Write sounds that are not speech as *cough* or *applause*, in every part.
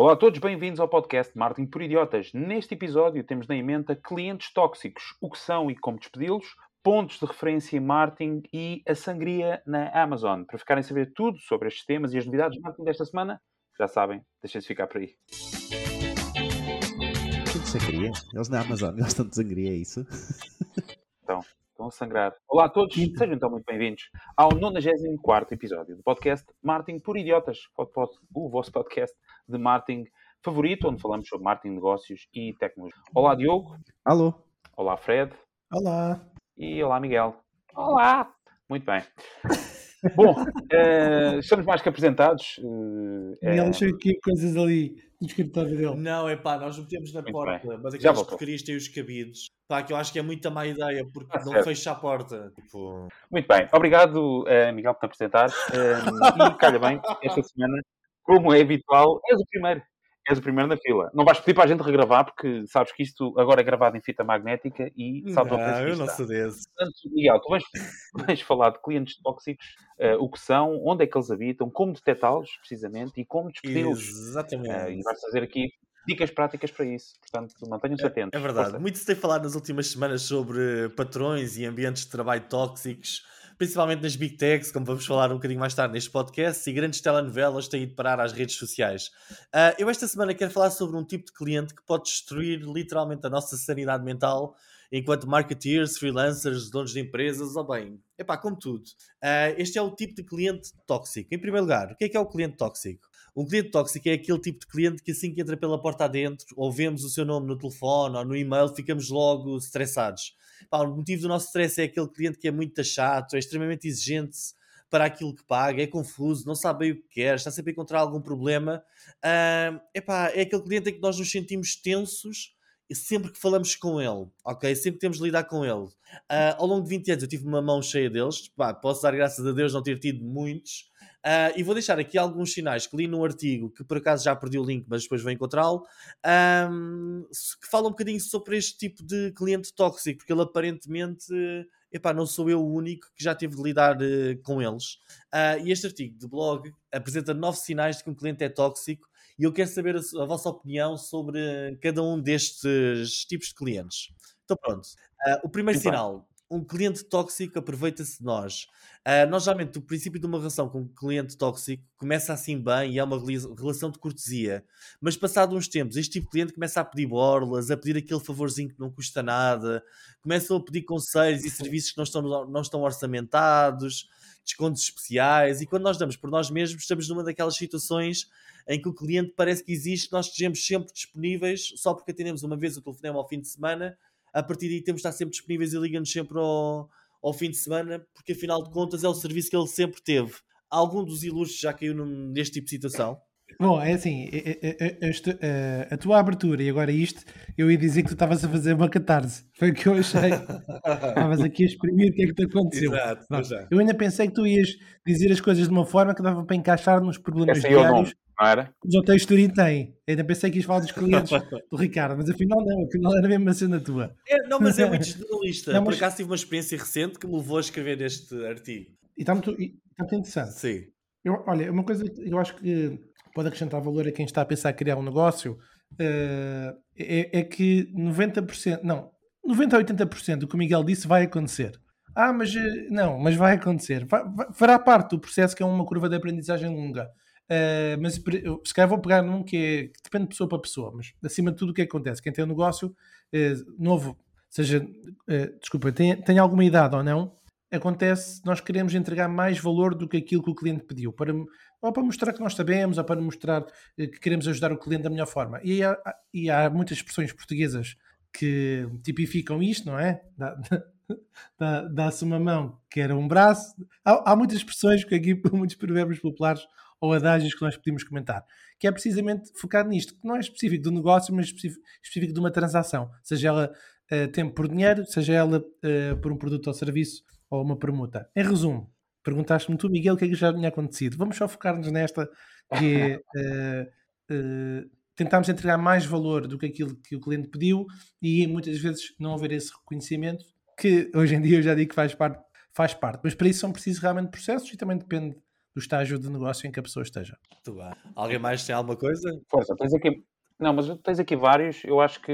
Olá a todos, bem-vindos ao podcast Marketing por Idiotas. Neste episódio temos na emenda clientes tóxicos, o que são e como despedi-los, pontos de referência em marketing e a sangria na Amazon. Para ficarem a saber tudo sobre estes temas e as novidades de marketing desta semana, já sabem, deixem-se ficar por aí. De sangria? Eles na Amazon gostam de sangria, é isso? A sangrar. Olá a todos, sejam então muito bem-vindos ao 94 episódio do podcast Marketing por Idiotas, o vosso podcast de marketing favorito, onde falamos sobre marketing, negócios e tecnologia. Olá Diogo. Alô. Olá Fred. Olá. E olá Miguel. Olá. Muito bem. *laughs* Bom, uh, estamos mais que apresentados. Uh, Miguel, deixa aqui coisas ali no escritório dele. Não, é pá, nós metemos na muito porta, bem. mas aquelas porcarias têm os cabidos. Pá, que eu acho que é muita má ideia, porque ah, não certo. fecha a porta. Tipo... Muito bem, obrigado uh, Miguel por te apresentar. e calha bem, esta semana, como é habitual, és o primeiro és o primeiro na fila. Não vais pedir para a gente regravar, porque sabes que isto agora é gravado em fita magnética e não, ao eu não sou desse. Portanto, Miguel, tu vais, vais falar de clientes tóxicos, uh, o que são, onde é que eles habitam, como detectá-los, precisamente, e como despedi-los. Exatamente. Uh, e vais fazer aqui dicas práticas para isso. Portanto, mantenham-se é, atentos. É verdade. Força. Muito se tem falado nas últimas semanas sobre patrões e ambientes de trabalho tóxicos principalmente nas big techs, como vamos falar um bocadinho mais tarde neste podcast, e grandes telenovelas têm ido parar às redes sociais. Uh, eu esta semana quero falar sobre um tipo de cliente que pode destruir literalmente a nossa sanidade mental enquanto marketeers, freelancers, donos de empresas, ou bem, epá, como tudo. Uh, este é o tipo de cliente tóxico. Em primeiro lugar, o que é que é o cliente tóxico? Um cliente tóxico é aquele tipo de cliente que assim que entra pela porta adentro, ou vemos o seu nome no telefone ou no e-mail, ficamos logo estressados. Pá, o motivo do nosso stress é aquele cliente que é muito chato, é extremamente exigente para aquilo que paga, é confuso, não sabe bem o que quer, está sempre a encontrar algum problema. Uh, epá, é aquele cliente em que nós nos sentimos tensos sempre que falamos com ele, ok? Sempre que temos de lidar com ele. Uh, ao longo de 20 anos eu tive uma mão cheia deles, Pá, posso dar graças a Deus não ter tido muitos, Uh, e vou deixar aqui alguns sinais que li no artigo, que por acaso já perdi o link, mas depois vou encontrá-lo, um, que fala um bocadinho sobre este tipo de cliente tóxico, porque ele aparentemente, epá, não sou eu o único que já teve de lidar uh, com eles. Uh, e este artigo de blog apresenta nove sinais de que um cliente é tóxico e eu quero saber a, a vossa opinião sobre cada um destes tipos de clientes. Então pronto. o primeiro sinal um cliente tóxico aproveita-se de nós. Uh, nós, geralmente, o princípio de uma relação com um cliente tóxico começa assim bem e é uma relação de cortesia. Mas, passado uns tempos, este tipo de cliente começa a pedir borlas, a pedir aquele favorzinho que não custa nada, começam a pedir conselhos e serviços que não estão, não estão orçamentados, descontos especiais. E quando nós damos por nós mesmos, estamos numa daquelas situações em que o cliente parece que existe, nós estejamos sempre disponíveis, só porque atendemos uma vez o telefonema ao fim de semana a partir daí temos de estar sempre disponíveis e liga-nos sempre ao, ao fim de semana, porque afinal de contas é o serviço que ele sempre teve. Algum dos ilustres já caiu neste tipo de situação? Bom, é assim, este, a tua abertura e agora isto, eu ia dizer que tu estavas a fazer uma catarse. Foi o que eu achei. *laughs* Estavas aqui a exprimir o que é que te aconteceu. Exato, eu ainda pensei que tu ias dizer as coisas de uma forma que dava para encaixar nos problemas Esse diários. Não era? Já tens Turim tem. Ainda pensei que ias falar dos clientes *laughs* do Ricardo, mas afinal não, afinal era mesmo a cena tua. É, não, mas é *laughs* muito generalista. Não, mas... Por acaso tive uma experiência recente que me levou a escrever este artigo. E está muito, está muito interessante. Sim. Eu, olha, uma coisa que eu acho que pode acrescentar valor a quem está a pensar em criar um negócio uh, é, é, que 90%, não, 90% a 80% do que o Miguel disse vai acontecer. Ah, mas eh, não, mas vai acontecer. Vai, vai, fará parte do processo que é uma curva de aprendizagem longa. Uh, mas se calhar vou pegar num que, é, que depende de pessoa para pessoa, mas acima de tudo o que acontece? Quem tem um negócio uh, novo, seja, uh, desculpa, tem, tem alguma idade ou não, acontece, nós queremos entregar mais valor do que aquilo que o cliente pediu, para, ou para mostrar que nós sabemos, ou para mostrar que queremos ajudar o cliente da melhor forma. E há, e há muitas expressões portuguesas que tipificam isto, não é? *laughs* Dá-se uma mão que era um braço. Há, há muitas expressões que aqui, *laughs* muitos provérbios populares ou adágios que nós podemos comentar, que é precisamente focado nisto, que não é específico do negócio, mas específico, específico de uma transação, seja ela uh, tempo por dinheiro, seja ela uh, por um produto ou serviço ou uma permuta. Em resumo, perguntaste-me tu, Miguel, o que é que já tinha acontecido. Vamos só focar-nos nesta, que é *laughs* uh, tentarmos entregar mais valor do que aquilo que o cliente pediu e muitas vezes não haver esse reconhecimento, que hoje em dia eu já digo que faz parte, faz parte. Mas para isso são precisos realmente processos e também depende do estágio de negócio em que a pessoa esteja. Muito bem. Alguém mais tem alguma coisa? Força, tens aqui. Não, mas tens aqui vários. Eu acho que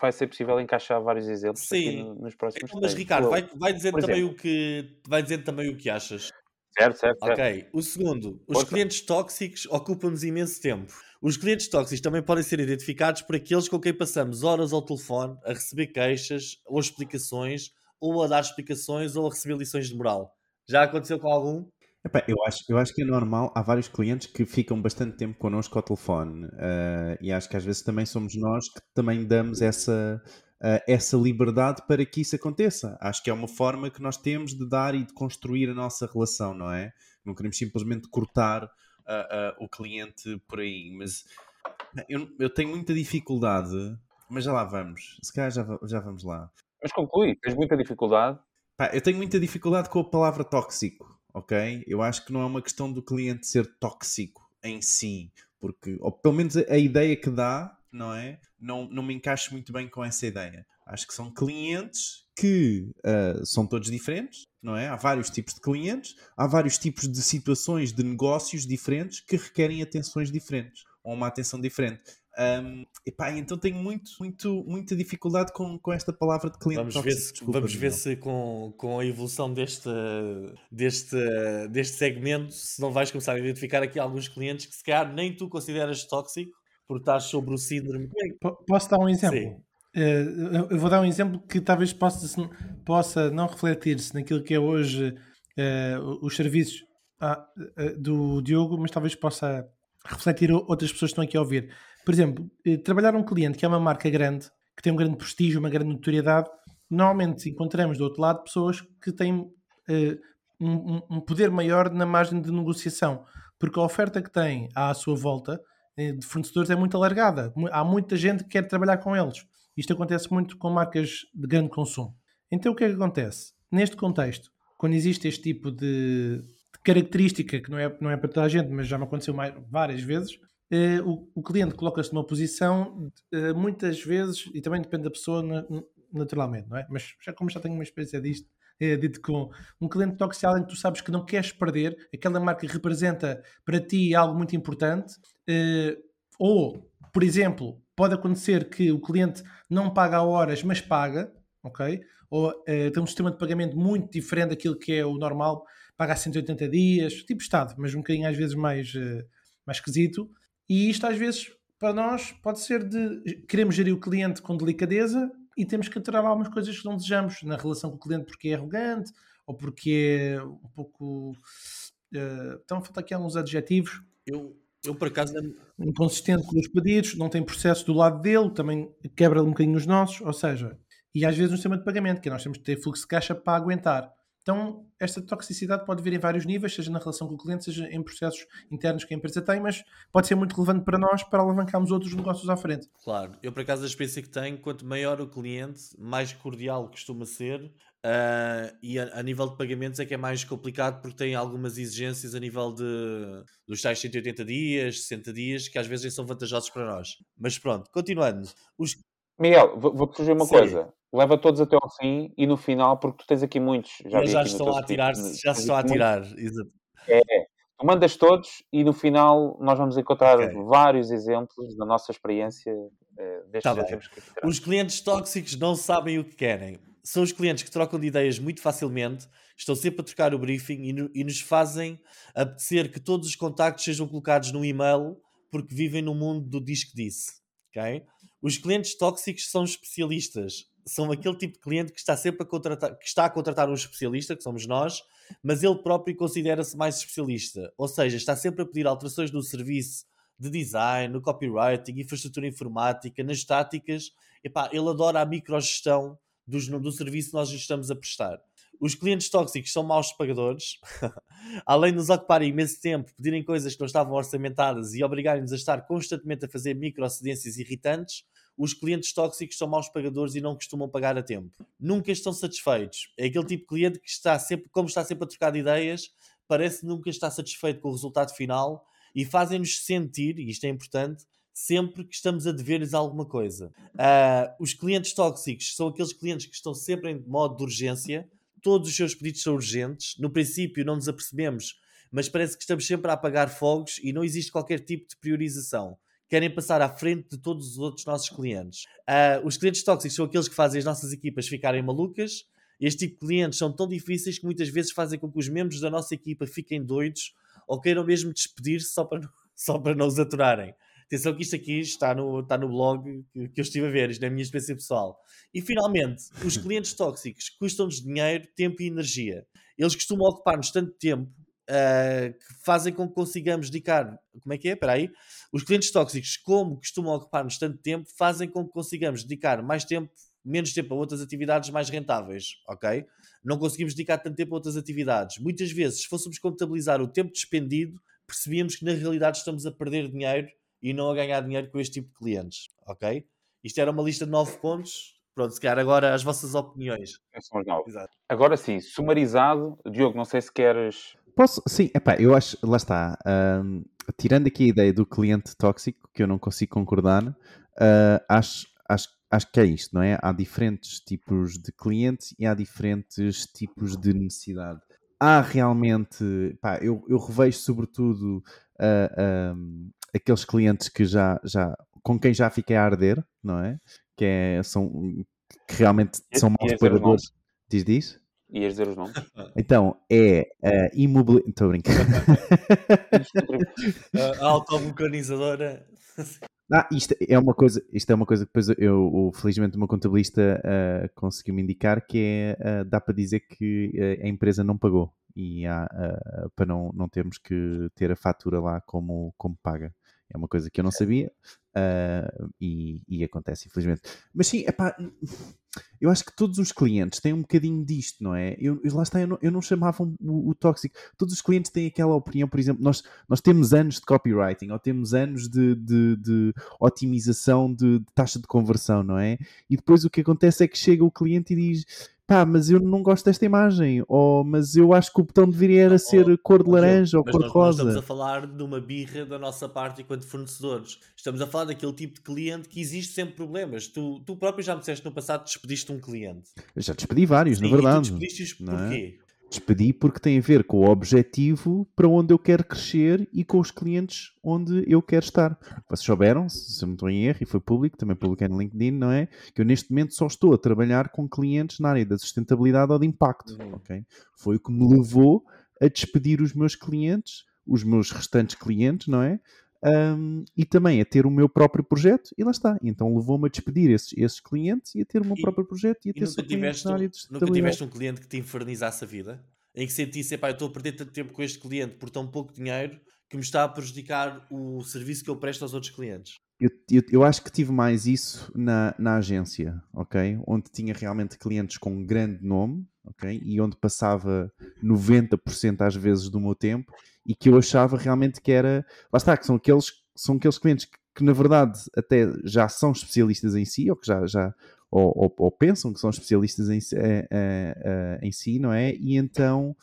vai ser possível encaixar vários exemplos Sim. no- nos próximos Então, mas. Ricardo, vai, vai, dizendo também o que, vai dizendo também o que achas. Certo, certo, certo. Ok. O segundo, os clientes tóxicos ocupam-nos imenso tempo. Os clientes tóxicos também podem ser identificados por aqueles com quem passamos horas ao telefone a receber queixas ou explicações, ou a dar explicações ou a receber lições de moral. Já aconteceu com algum? Epá, eu, acho, eu acho que é normal. Há vários clientes que ficam bastante tempo connosco ao telefone eh, e acho que às vezes também somos nós que também damos essa, eh, essa liberdade para que isso aconteça. Acho que é uma forma que nós temos de dar e de construir a nossa relação, não é? Não queremos simplesmente cortar ah, o cliente por aí. Mas eu, eu tenho muita dificuldade, mas já lá vamos. Se calhar já, já vamos lá. Mas conclui, tens muita dificuldade. Pá, eu tenho muita dificuldade com a palavra tóxico, ok? Eu acho que não é uma questão do cliente ser tóxico em si, porque, ou pelo menos a, ideia que dá, não é? Não, não me encaixo muito bem com essa ideia. Acho que são clientes que ah, são todos diferentes, não é? Há vários tipos de clientes, há vários tipos de situações de negócios diferentes que requerem atenções diferentes, ou uma atenção diferente. Epá, então tenho muito, muito, muita dificuldade com, com esta palavra de cliente Vamos ver, tóxico. se, Desculpa, vamos ver se com, com a evolução deste, deste, deste segmento, se não vais começar a identificar aqui alguns clientes que se calhar nem tu consideras tóxico, porque estás sobre o síndrome. Po- Posso dar um exemplo? Sim. Eh, eu- vou dar um exemplo que talvez possa, se- possa não refletir-se naquilo que é hoje eh, os serviços ah, eh, do Diogo, mas talvez possa refletir outras pessoas que estão aqui a ouvir. Por exemplo, eh, trabalhar um cliente que é uma marca grande, que tem um grande prestígio, uma grande notoriedade, normalmente encontramos do outro lado pessoas que têm eh, um, um- poder maior na margem de negociação, porque a oferta que têm à sua volta eh, de fornecedores é muito alargada. Há muita gente que quer trabalhar com eles. Isto acontece muito com marcas de grande consumo. Então o que é que acontece? Neste contexto, quando existe este tipo de, de característica, que não é, não é para toda a gente, mas já me aconteceu mais, várias vezes, eh, o, o cliente coloca-se numa posição, eh, muitas vezes, e também depende da pessoa na- naturalmente, não é? Mas já como já tenho uma experiência disto, é dito com um cliente tóxico em que tu sabes que não queres perder, aquela marca representa para ti algo muito importante, eh, ou, por exemplo, pode acontecer que o cliente não paga a horas, mas paga, ok? Ou eh, tem um sistema de pagamento muito diferente daquilo que é o normal, paga a 180 dias, tipo Estado, mas um bocadinho às vezes mais, eh, mais esquisito. E isto às vezes para nós pode ser de queremos gerir o cliente com delicadeza e temos que aturar algumas coisas que não desejamos na relação com o cliente porque é arrogante ou porque é um pouco. eh, então, falta aqui alguns adjetivos Eu, eu por acaso, inconsistente com os pedidos, não tem processo do lado dele, também quebra um bocadinho os nossos, ou seja, e às vezes no sistema de pagamento, que nós temos que ter fluxo de caixa para aguentar. Então, esta toxicidade pode vir em vários níveis, seja na relação com o cliente, seja em processos internos que a empresa tem, mas pode ser muito relevante para nós para alavancarmos outros negócios à frente. claro, eu por acaso a experiência que tenho, quanto maior o cliente, mais cordial costuma ser. ah, e a, a nível de pagamentos é que é mais complicado porque tem algumas exigências a nível de dos tais 180 dias, 60 dias, que às vezes são vantajosos para nós. Mas pronto, continuando. Os, Miguel, vou- vou-te sugerir uma Sim. coisa. Leva todos até ao fim e no final, porque tu tens aqui muitos. Já, já estão a tens já se estão a aqui muitos. atirar. Exato. Tu mandas todos e no final nós vamos encontrar Ok. vários exemplos da nossa experiência eh, destes Tá exemplos que. Os clientes tóxicos não sabem o que querem. São os clientes que trocam de ideias muito facilmente, estão sempre a trocar o briefing e, no- e nos fazem apetecer que todos os contactos sejam colocados no e-mail porque vivem no mundo do diz que disse. ok? Os clientes tóxicos são especialistas. São aquele tipo de cliente que está sempre a contratar, que está a contratar um especialista, que somos nós, mas ele próprio considera-se mais especialista. Ou seja, está sempre a pedir alterações no serviço de design, no copywriting, infraestrutura informática, nas táticas. Epá, ele adora a microgestão dos, do serviço que nós lhe estamos a prestar. Os clientes tóxicos são maus pagadores, *laughs* além de nos ocuparem imenso tempo, pedirem coisas que não estavam orçamentadas e obrigarem-nos a estar constantemente a fazer microcedências irritantes. Os clientes tóxicos são maus pagadores e não costumam pagar a tempo. Nunca estão satisfeitos. É aquele tipo de cliente que está sempre, como está sempre a trocar de ideias, parece nunca está satisfeito com o resultado final e fazem-nos sentir, e isto é importante, sempre que estamos a dever-lhes alguma coisa. Ah, os clientes tóxicos são aqueles clientes que estão sempre em modo de urgência, todos os seus pedidos são urgentes. No princípio, não nos apercebemos, mas parece que estamos sempre a apagar fogos e não existe qualquer tipo de priorização. Querem passar à frente de todos os outros nossos clientes. Uh, os clientes tóxicos são aqueles que fazem as nossas equipas ficarem malucas. Este tipo de clientes são tão difíceis que muitas vezes fazem com que os membros da nossa equipa fiquem doidos ou queiram mesmo despedir-se só para, *laughs* só para não os aturarem. Atenção que isto aqui está no, está no blog que, que eu estive a ver, isto é a minha experiência pessoal. E finalmente, os clientes tóxicos custam-nos dinheiro, tempo e energia. Eles costumam ocupar-nos tanto tempo uh, que fazem com que consigamos dedicar. Como é que é? Espera aí. Os clientes tóxicos, como costumam ocupar-nos tanto tempo, fazem com que consigamos dedicar mais tempo, menos tempo a outras atividades mais rentáveis, ok? Não conseguimos dedicar tanto tempo a outras atividades. Muitas vezes, se fôssemos contabilizar o tempo despendido, percebíamos que na realidade estamos a perder dinheiro e não a ganhar dinheiro com este tipo de clientes, ok? Isto era uma lista de nove pontos. Pronto, se calhar agora as vossas opiniões. Agora sim, sumarizado, Diogo, não sei se queres. Posso, sim, epá, eu acho, lá está. Tirando aqui a ideia do cliente tóxico, que eu não consigo concordar, uh, acho, acho, acho que é isto, não é? Há diferentes tipos de clientes e há diferentes tipos de necessidade. Há realmente, pá, eu, eu revejo sobretudo uh, um, aqueles clientes que já, já com quem já fiquei a arder, não é? Que, é, são, que realmente são maus pagadores. Diz, diz? Ias dizer os nomes? *laughs* Então, é uh, imobiliário. Estou *laughs* a brincar. a automecanisadora. *laughs* Ah, isto é uma coisa, isto é uma coisa que depois eu, felizmente, o meu contabilista uh, conseguiu me indicar que é, uh, dá para dizer que uh, a empresa não pagou e há, para não, não termos que ter a fatura lá como, como paga. É uma coisa que eu não sabia uh, e, e, acontece, infelizmente. Mas sim, epá, eu acho que todos os clientes têm um bocadinho disto, não é? Eu, lá está, eu não, eu não chamava o, o, tóxico. Todos os clientes têm aquela opinião, por exemplo, nós, nós temos anos de copywriting ou temos anos de, de, de otimização de, de taxa de conversão, não é? E depois o que acontece é que chega o cliente e diz pá, mas eu não gosto desta imagem, ou mas eu acho que o botão deveria ser oh, cor de laranja ou cor de rosa. estamos a falar de uma birra da nossa parte enquanto fornecedores. Estamos a falar daquele tipo de cliente que existe sempre problemas. Tu, tu próprio já me disseste no passado despediste um cliente. Eu já despedi vários, Sim, na verdade. E tu despediste-os é? porquê? É? Despedi porque tem a ver com o objetivo para onde eu quero crescer e com os clientes onde eu quero estar. Vocês souberam, se eu não estou em erro, e foi público, também publiquei no LinkedIn, não é? Que eu neste momento só estou a trabalhar com clientes na área da sustentabilidade ou de impacto, uhum. ok? Foi o que me levou a despedir os meus clientes, os meus restantes clientes, não é? Um, e também a ter o meu próprio projeto, e lá está. Então levou-me a despedir esses, esses clientes e a ter o meu e, próprio projeto e a ter nunca tiveste, um, nunca tiveste um cliente que te infernizasse a vida? Em que sentisse, pá, eu estou a perder tanto tempo com este cliente por tão pouco dinheiro que me está a prejudicar o serviço que eu presto aos outros clientes? Eu, eu, eu, acho que tive mais isso na, na agência, ok? Onde tinha realmente clientes com um grande nome, ok? E onde passava 90% às vezes do meu tempo e que eu achava realmente que era. Lá está, que são aqueles, são aqueles clientes que, que na verdade até já são especialistas em si, ou que já. já ou, ou, ou pensam que são especialistas em, é, é, em si, não é? E então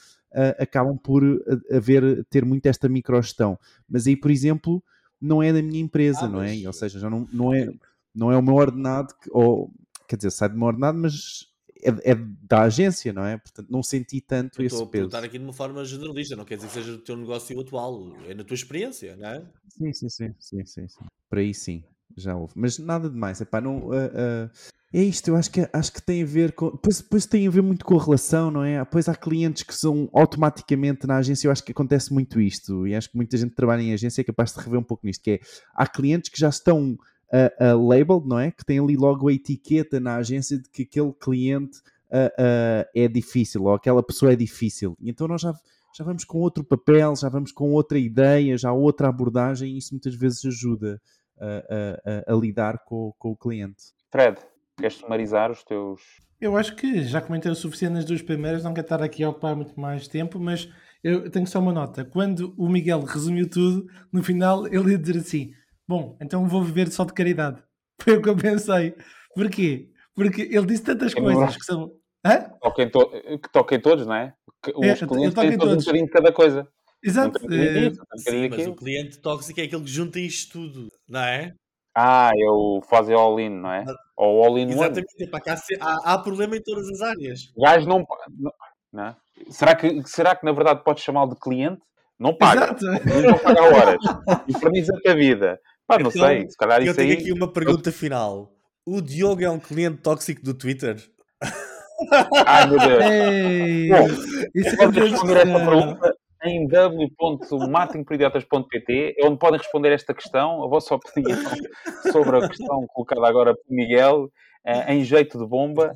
acabam por haver, ter muito esta microgestão. Mas aí, por exemplo, não é da minha empresa, ah, não é? Ou seja, já não, não, é, não é o meu ordenado, que, ou quer dizer, sai do meu ordenado, mas é, é, da agência, não é? Portanto, não senti tanto eu esse estou peso. Estou a aqui de uma forma generalista, não quer dizer que seja o teu negócio atual, é na tua experiência, não é? Sim, sim, sim, sim, sim, sim. Por aí sim, já houve. Mas nada demais, epá, não, uh, uh, é isto, eu acho que, acho que tem a ver com. Depois, depois tem a ver muito com a relação, não é? Depois há clientes que são automaticamente na agência, eu acho que acontece muito isto, e acho que muita gente que trabalha em agência é capaz de rever um pouco nisto, que é há clientes que já estão uh, uh, labeled, não é? Que têm ali logo a etiqueta na agência de que aquele cliente uh, é difícil, ou aquela pessoa é difícil. E então nós já, já vamos com outro papel, já vamos com outra ideia, já outra abordagem, e isso muitas vezes ajuda a, a, a lidar com, com o cliente. Fred, Queres sumarizar os teus. Eu acho que já comentei o suficiente nas duas primeiras, não quero estar aqui a ocupar muito mais tempo, mas eu tenho só uma nota. Quando o Miguel resumiu tudo, no final ele ia dizer assim: Bom, então vou viver só de caridade. *laughs* Foi o que eu pensei. Porquê? Porque ele disse tantas é coisas que são. Hã? Toquem to... Que toquem todos, não é? Que os é, clientes têm todos um bocadinho de cada coisa. Exato. Um é... Sim, mas o cliente tóxico é aquele que junta isto tudo, não é? Ah, é o fazer all-in, não é? Ou all-in Exatamente, para cá há, há, problema em todas as áreas. O gajo não, não, não é? será, que, será que na verdade podes chamá-lo de cliente? Não paga. Exato. Não paga horas. *laughs* Inferniza-te a vida. Pá, não Então, sei. Se calhar Eu isso tenho aí. aqui uma pergunta final. O Diogo é um cliente tóxico do Twitter? *laughs* Ai meu Deus. Ei, Bom, isso é Podem que responder esta pergunta em w.marketingporidiotas.pt, é onde podem responder esta questão, a vossa opinião *laughs* sobre a questão colocada agora por Miguel, eh, em jeito de bomba,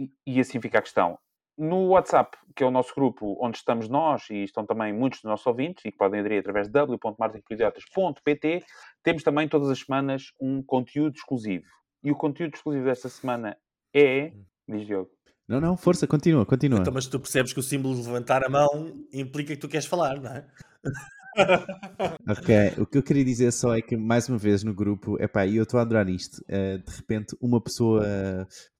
e, e assim fica a questão. No WhatsApp, que é o nosso grupo onde estamos nós e estão também muitos dos nossos ouvintes e que podem aderir através de w.marketingporidiotas.pt, temos também todas as semanas um conteúdo exclusivo. E o conteúdo exclusivo desta semana é. Diz Diogo. Não, não, força, continua, continua. Então, mas tu percebes que o símbolo de levantar a mão implica que tu queres falar, não é? *laughs* Ok, o que eu queria dizer só é que, mais uma vez, no grupo, epá, e eu estou a adorar isto, eh, de repente uma pessoa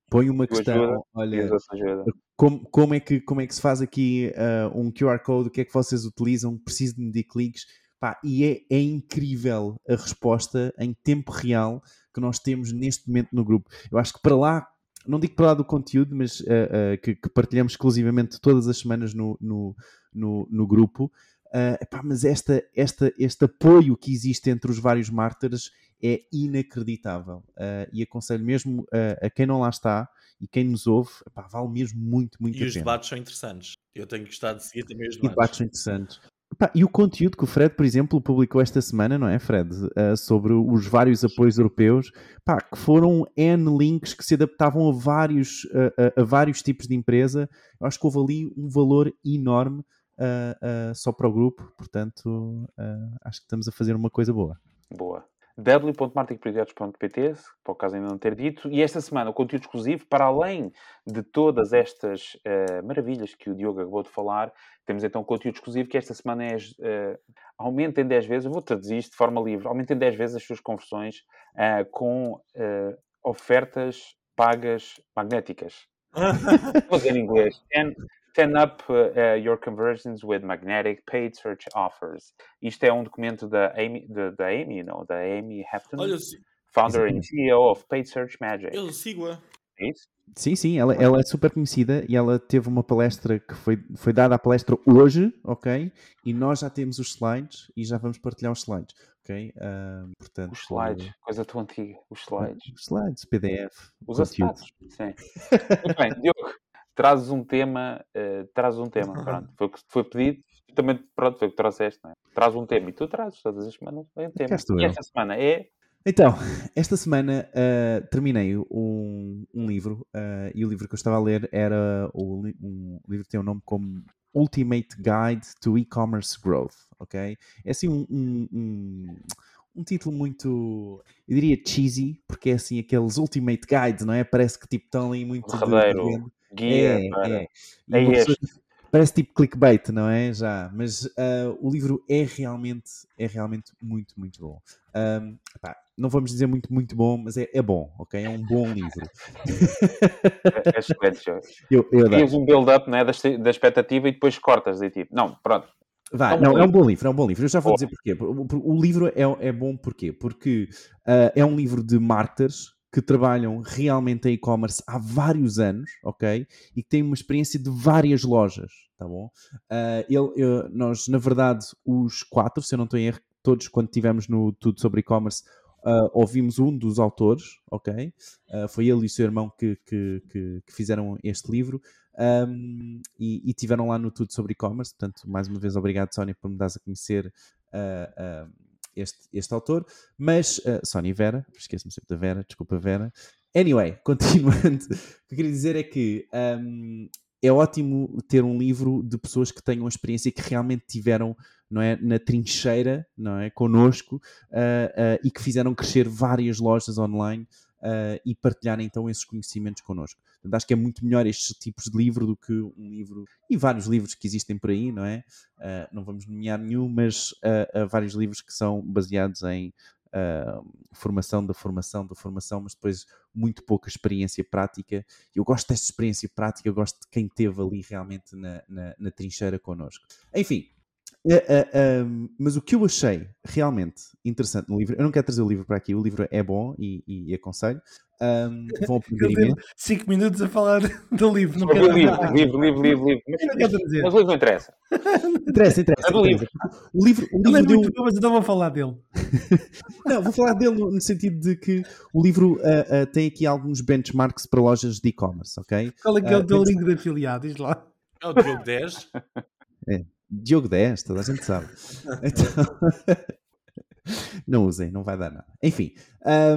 põe uma questão, ajuda, olha, como, como, é que, como é que se faz aqui eh, um QR Code, o que é que vocês utilizam, preciso de medir cliques, pá, e é, é incrível a resposta em tempo real que nós temos neste momento no grupo. Eu acho que para lá, não digo para lá do conteúdo, mas eh, eh, que, que partilhamos exclusivamente todas as semanas no, no, no, no grupo, Uh, epá, mas esta, esta, este apoio que existe entre os vários mártires é inacreditável. Uh, e aconselho mesmo uh, a quem não lá está e quem nos ouve, epá, vale mesmo muito, muito E a os pena. debates são interessantes. Eu tenho gostado de seguir também os E debates. debates são interessantes. Epá, e o conteúdo que o Fred, por exemplo, publicou esta semana, não é, Fred? Uh, sobre os vários apoios europeus, pá, que foram N links que se adaptavam a vários, a, a- a vários tipos de empresa. Eu acho que houve ali um valor enorme uh, uh, só para o grupo, portanto, uh, acho que estamos a fazer uma coisa boa. Boa. w.marketingprojetos.pt, para o caso ainda não ter dito. E esta semana o conteúdo exclusivo, para além de todas estas eh, maravilhas que o Diogo acabou de falar, temos então conteúdo exclusivo que esta semana é uh, aumenta em 10 vezes, eu vou traduzir isto de forma livre, aumenta em 10 vezes as suas conversões eh, com eh, ofertas pagas magnéticas. *laughs* Vou dizer em inglês. 10 10 up uh, your conversions with magnetic paid search offers. Isto é um documento da Amy, da, da Amy, não, da Amy Hafton, Olha, founder and. CEO of Paid Search Magic. eu sigo-a. É isso? Sim, sim, ela, ela é super conhecida e ela teve uma palestra que foi, foi dada a palestra hoje, ok? E nós já temos os slides e já vamos partilhar os slides, ok? Ah, portanto, Os slides, coisa tão antiga. Os slides. Os slides, PDF, Os acetatos. Sim. Muito bem, *laughs* trazes um tema, uh, trazes um tema, *laughs* pronto. Foi o que foi pedido, também, pronto, foi o que trouxeste, não é? Traz um tema e tu trazes todas as semanas, vem um tema. E esta semana é Então, esta semana ah, terminei um, um livro ah, e o livro que eu estava a ler era o, um livro que tem o nome como Ultimate Guide to E-Commerce Growth, ok? É assim um, um, um, um título muito, eu diria cheesy, porque é assim aqueles Ultimate Guides, não é? Parece que tipo estão ali muito... Derradeiro. Guia É, para... é. É este. Parece tipo clickbait, não é? Já, mas ah, o livro é realmente, é realmente muito, muito bom. Ahm, epá, não vamos dizer muito, muito bom, mas é, é bom, ok? É um bom livro. É, é excelente. *laughs* Eu, eu. Crias um build-up né, da, da expectativa e depois cortas e tipo, não, pronto. Vai, É um não, bom é um livro. bom livro, é um bom livro. Eu já vou Bom. dizer porquê. O, livro é, é bom porquê? Porque ah, é um livro de marketers que trabalham realmente em e-commerce há vários anos, ok? E que têm uma experiência de várias lojas, tá bom? Ah, ele, eu- nós, na verdade, os quatro, se eu não estou em erro, todos quando estivemos no Tudo sobre e-commerce, ah, ouvimos um dos autores, ok? Ah, foi ele e o seu irmão que, que, que- que fizeram este livro. Um, e, e tiveram lá no Tudo sobre e-commerce. Portanto, mais uma vez, obrigado, Sónia, por me dares a conhecer ah, este, este autor. Mas, ah, Sónia e Vera, esqueço-me sempre da Vera, desculpa, Vera. Anyway, *laughs* continuando, o que eu queria dizer é que um, é ótimo ter um livro de pessoas que tenham experiência e que realmente tiveram não é, na trincheira, não é, connosco, ah, ah, e que fizeram crescer várias lojas online ah, e partilharem então esses conhecimentos connosco. Portanto, acho que é muito melhor estes tipos de livro do que um livro, e vários livros que existem por aí, não é? Ah, não vamos nomear nenhum, mas há vários livros que são baseados em ah, formação da formação da formação, mas depois muito pouca experiência prática. Eu gosto desta experiência prática, eu gosto de quem esteve ali realmente na, na, na trincheira connosco. Enfim, Uh, mas o que eu achei realmente interessante no livro, eu não quero trazer o livro para aqui, o livro é bom e, e, e aconselho. Um, vão *laughs* aprender imenso. 5 minutos a falar *laughs* do livro. Não quero livro, livro, livro, livro, livro. Mas, quero dizer. mas o livro não interessa. *laughs* interessa, interessa. É do livro. O livro, o livro Ele é deu... muito bom, mas então vou falar dele. não, vou falar dele no, no, sentido de que o livro uh, uh, tem aqui alguns benchmarks para lojas de e-commerce, ok? Qual é que é o teu link de afiliado? Diz lá. É o Diogo 10. É. Diogo 10, toda a gente sabe. *laughs* Então... não usem, não vai dar nada. Enfim,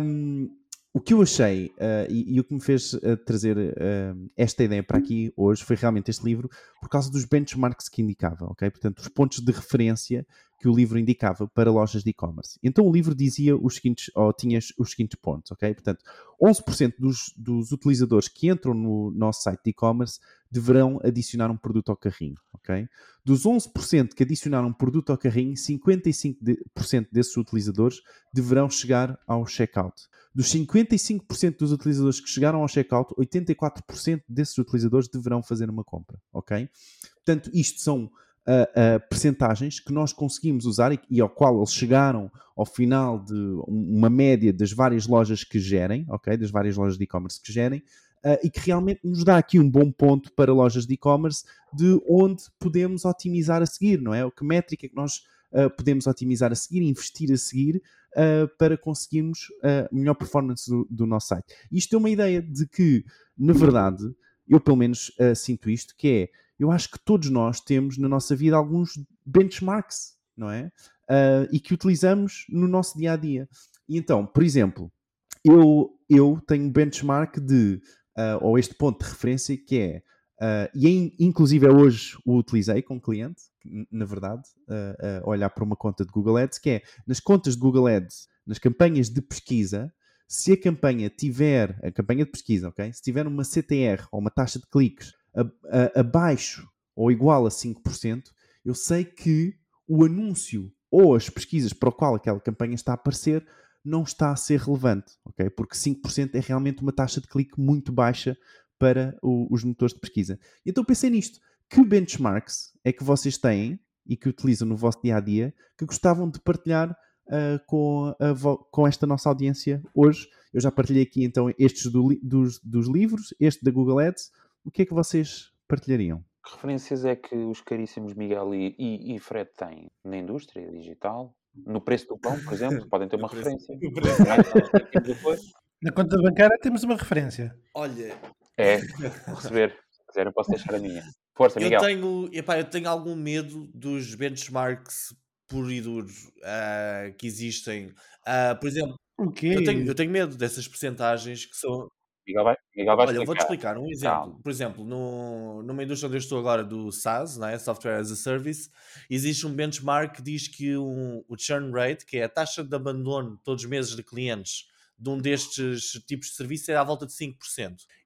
um, o que eu achei uh, e, e, o que me fez uh, trazer uh, esta ideia para aqui hoje foi realmente este livro por causa dos benchmarks que indicava, ok? Portanto, os pontos de referência que o livro indicava para lojas de e-commerce. Então o livro dizia os seguintes, ou tinha os seguintes pontos, ok? Portanto, 11% dos, dos utilizadores que entram no nosso site de e-commerce deverão adicionar um produto ao carrinho, ok? Dos 11% que adicionaram um produto ao carrinho, 55% desses utilizadores deverão chegar ao checkout. Dos 55% dos utilizadores que chegaram ao checkout, 84% desses utilizadores deverão fazer uma compra, ok? Portanto, isto são uh, uh, percentagens que nós conseguimos usar e, e, ao qual eles chegaram ao final de uma média das várias lojas que gerem, ok? Das várias lojas de e-commerce que gerem, Uh, e que realmente nos dá aqui um bom ponto para lojas de e-commerce de onde podemos otimizar a seguir, não é? Que métrica que nós uh, podemos otimizar a seguir, investir a seguir uh, para conseguirmos a melhor performance do, do, nosso site. Isto é uma ideia de que, na verdade, eu pelo menos sinto isto, que é eu acho que todos nós temos na nossa vida alguns benchmarks, não é? Uh, e que utilizamos no nosso dia a dia. E então, por exemplo, eu, eu tenho benchmark de, uh, ou este ponto de referência que é, uh, e inclusive é hoje o utilizei com cliente, na verdade, olhar para uma conta de Google Ads, que é nas contas de Google Ads, nas campanhas de pesquisa, se a campanha tiver, a campanha de pesquisa, ok? Se tiver uma CTR ou uma taxa de cliques a, a, abaixo ou igual a 5%, eu sei que o anúncio ou as pesquisas para o qual aquela campanha está a aparecer não está a ser relevante, ok? Porque 5% é realmente uma taxa de clique muito baixa para o, os motores de pesquisa. Então pensei nisto. Que benchmarks é que vocês têm e que utilizam no vosso dia a dia que gostavam de partilhar uh, com, com esta nossa audiência hoje? Eu já partilhei aqui então estes do, dos, dos livros, este da Google Ads, o que é que vocês partilhariam? Que referências é que os caríssimos Miguel e, e, e Fred têm na indústria digital? No preço do pão, por exemplo, podem ter *laughs* uma referência. *laughs* Na conta bancária temos uma referência. Olha. É, receber. Se quiser, eu posso deixar a minha. Força, Miguel. Eu tenho, epá, eu tenho algum medo dos benchmarks puro e duros uh, que existem. Uh, por exemplo, o quê? Eu tenho, eu tenho medo dessas percentagens que são, Miguel vai, Miguel vai Olha, vou-te explicar um exemplo. Por exemplo, no, numa indústria onde eu estou agora do SaaS, né, Software as a Service, existe um benchmark que diz que um, o churn rate, que é a taxa de abandono todos os meses de clientes de um destes tipos de serviço, é à volta de 5%.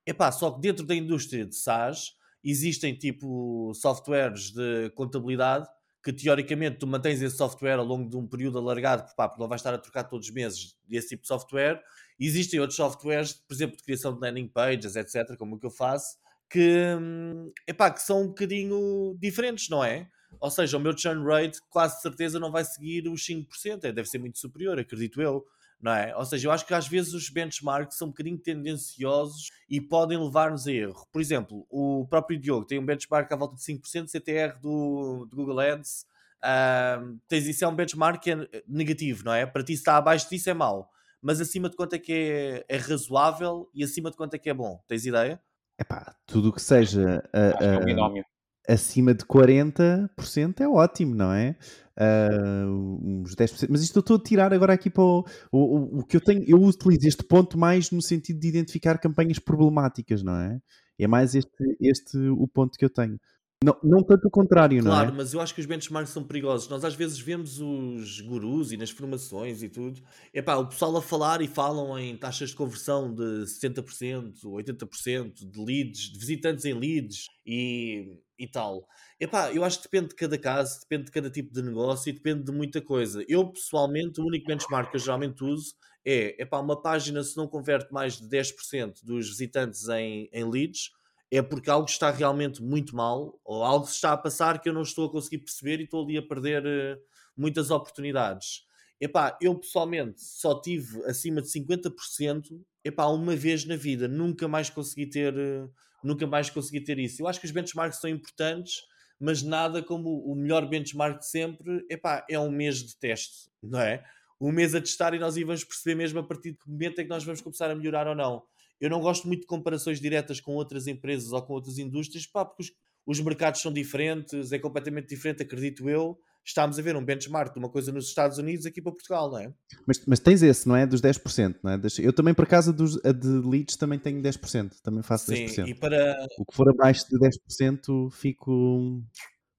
Epá, só que dentro da indústria de SaaS existem tipo softwares de contabilidade que teoricamente tu mantens esse software ao longo de um período alargado, pá, porque ele vai estar a trocar todos os meses desse tipo de software. Existem outros softwares, por exemplo, de criação de landing pages, etc., como o que eu faço, que, hum, epá, que são um bocadinho diferentes, não é? Ou seja, o meu churn rate quase certeza não vai seguir os 5%, é, deve ser muito superior, acredito eu não é? Ou seja, eu acho que às vezes os benchmarks são um bocadinho tendenciosos e podem levar-nos a erro. Por exemplo, o próprio Diogo tem um benchmark à volta de 5% CTR do, do Google Ads. Uh, tens isso é um benchmark é negativo, não é? Para ti, se está abaixo disso, é mau. Mas acima de quanto é que é, é razoável e acima de quanto é que é bom? Tens ideia? Epá, tudo o que seja. Uh, uh, é um acima de 40% é ótimo, não é? Uh, uns 10%. Mas isto eu estou a tirar agora aqui para o, o, o, que eu tenho. Eu utilizo este ponto mais no sentido de identificar campanhas problemáticas, não é? É mais este, este o ponto que eu tenho. Não, não tanto o contrário, claro, não é? Claro, mas eu acho que os benchmarks são perigosos. Nós às vezes vemos os gurus e nas formações e tudo. Epá, o pessoal a falar e falam em taxas de conversão de 70%, 80% de leads, de visitantes em leads e, e tal. Epá, eu acho que depende de cada caso, depende de cada tipo de negócio e depende de muita coisa. Eu, pessoalmente, o único benchmark que eu geralmente uso é, epá, uma página se não converte mais de 10% dos visitantes em, em leads, é porque algo está realmente muito mal ou algo está a passar que eu não estou a conseguir perceber e estou ali a perder uh, muitas oportunidades. Epá, eu pessoalmente só tive acima de 50% epá, uma vez na vida, nunca mais consegui ter, uh, nunca mais consegui ter isso. Eu acho que os benchmarks são importantes, mas nada como o melhor benchmark de sempre, epá, é um mês de teste, não é? Um mês a testar e nós vamos perceber mesmo a partir de que momento é que nós vamos começar a melhorar ou não. Eu não gosto muito de comparações diretas com outras empresas ou com outras indústrias, pá, porque os, os mercados são diferentes, é completamente diferente, acredito eu. Estamos a ver um benchmark de uma coisa nos Estados Unidos aqui para Portugal, não é? Mas, mas tens esse, não é? Dos 10%, não é? Eu também, por acaso, dos, a de leads também tenho 10%, também faço Sim, 10%. E para... O que for abaixo de 10% fico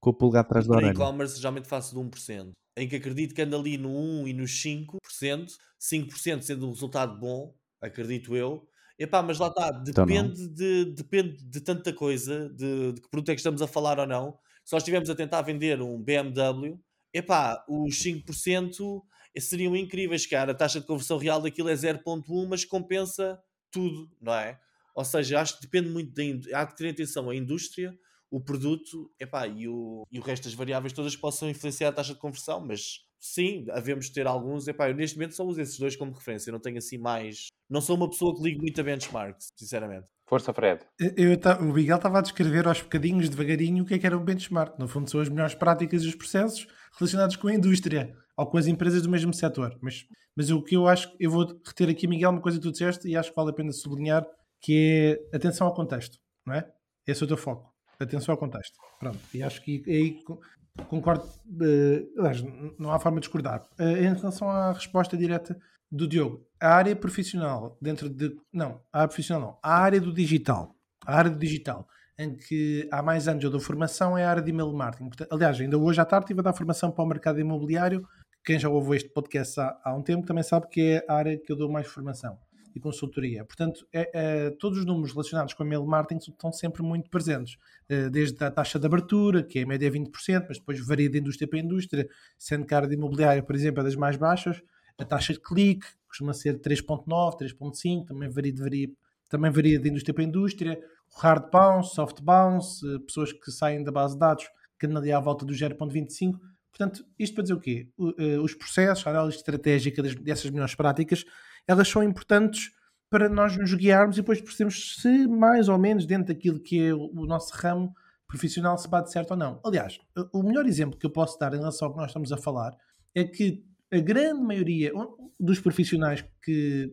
com o pulgar atrás da orelha. E-commerce geralmente faço de 1%, em que acredito que anda ali no 1 e no 5%, 5% sendo um resultado bom, acredito eu, Epá, mas lá está, então depende, de, depende de tanta coisa, de, de que produto é que estamos a falar ou não. Se nós estivermos a tentar vender um BMW, epá, os 5% seriam incríveis, cara. A taxa de conversão real daquilo é 0.1, mas compensa tudo, não é? Ou seja, acho que depende muito da há que ter atenção à indústria, o produto epá, e, o, e o resto das variáveis todas possam influenciar a taxa de conversão, mas sim, havemos de ter alguns. Epá, eu neste momento só uso esses dois como referência, eu não tenho assim mais. Não sou uma pessoa que ligue muito a benchmarks, sinceramente. Força, Fred. Eu, eu, o Miguel estava a descrever aos bocadinhos, devagarinho, o que é que era um benchmark. No fundo, são as melhores práticas e os processos relacionados com a indústria ou com as empresas do mesmo setor. Mas, mas o que eu acho, eu vou reter aqui, Miguel, uma coisa que tu disseste e acho que vale a pena sublinhar, que é atenção ao contexto, não é? Esse é o teu foco. Atenção ao contexto. Pronto. E acho que aí concordo, uh, não há forma de discordar. Uh, em relação à resposta direta do Diogo, a área profissional, dentro de. Não, a área profissional não, a área do digital, a área do digital, em que há mais anos eu dou formação, é a área de email marketing. Aliás, ainda hoje à tarde estive a dar formação para o mercado imobiliário. Quem já ouviu este podcast há, há um tempo também sabe que é a área que eu dou mais formação e consultoria. Portanto, é, é, todos os números relacionados com email marketing estão sempre muito presentes, é, desde a taxa de abertura, que é a média 20%, mas depois varia de indústria para indústria, sendo que a área de imobiliária, por exemplo, é das mais baixas, a taxa de clique costuma ser 3.9, 3.5, também varia, varia, também varia de indústria para indústria, o hard bounce, soft bounce, eh, pessoas que saem da base de dados, que andam ali à volta do 0.25, Portanto, isto para dizer o quê? Eh, os processos, a análise estratégica dessas melhores práticas elas são importantes para nós nos guiarmos e depois percebemos se mais ou menos dentro daquilo que é o nosso ramo profissional se bate certo ou não. Aliás, o melhor exemplo que eu posso dar em relação ao que nós estamos a falar é que a grande maioria dos profissionais que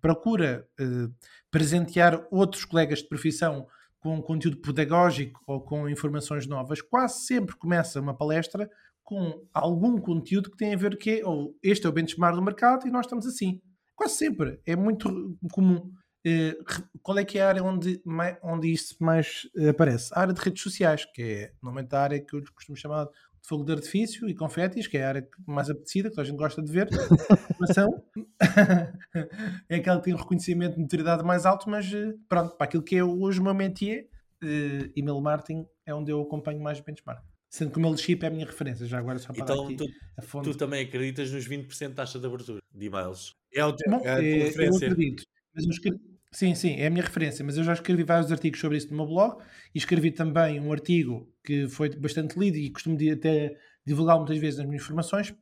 procura uh, presentear outros colegas de profissão com conteúdo pedagógico ou com informações novas, quase sempre começa uma palestra com algum conteúdo que tem a ver que ou este é o benchmark do mercado e nós estamos assim. Quase sempre. É muito comum. Uh, qual é que é a área onde, onde isto mais uh, aparece? A área de redes sociais, que é normalmente a área que eu costumo chamar de fogo de artifício e confetis, que é a área mais apetecida, que a gente gosta de ver. *laughs* *laughs* É aquela que tem um reconhecimento de notoriedade mais alto, mas uh, pronto, para aquilo que é hoje o meu métier, uh, email marketing é onde eu acompanho mais benchmark. Sendo que o MailChimp é a minha referência, já agora só para então, tu, tu, também acreditas nos 20% de taxa de abertura de e-mails? É, o teu, Bom, é a tua é, referência? Eu acredito. Mas eu escrevi, sim, sim, é a minha referência. Mas eu já escrevi vários artigos sobre isso no meu blog e escrevi também um artigo que foi bastante lido e costumo até divulgar muitas vezes nas minhas formações,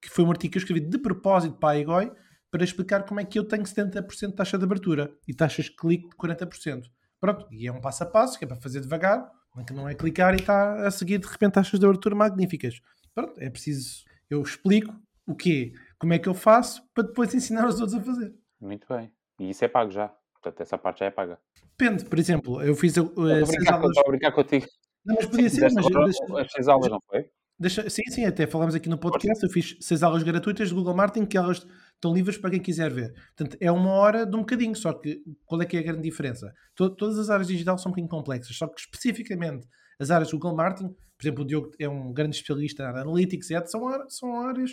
que foi um artigo que eu escrevi de propósito para a EGOI para explicar como é que eu tenho 70% de taxa de abertura e taxas de clique de 40%. Pronto, e é um passo a passo que é para fazer devagar, que não é clicar e está a seguir de repente taxas de abertura magníficas. Pronto, é preciso. Eu explico o quê? Como é que eu faço para depois *laughs* ensinar os outros a fazer. Muito bem. E isso é pago já. Portanto, essa parte já é paga. Depende, por exemplo, eu fiz. Uh, estou, a brincar, aulas... estou a brincar contigo. Não, mas podia *laughs* ser, mas. Deixa, as seis aulas, não foi? Deixa, sim, sim, até falamos aqui no podcast. Eu fiz seis aulas gratuitas de Google Marketing que elas estão livres para quem quiser ver. Portanto, é uma hora de um bocadinho, só que qual é que é a grande diferença? todas as áreas digitais são um bocadinho complexas, só que especificamente as áreas do Google Marketing, por exemplo, o Diogo é um grande especialista em Analytics e Ads, são, são áreas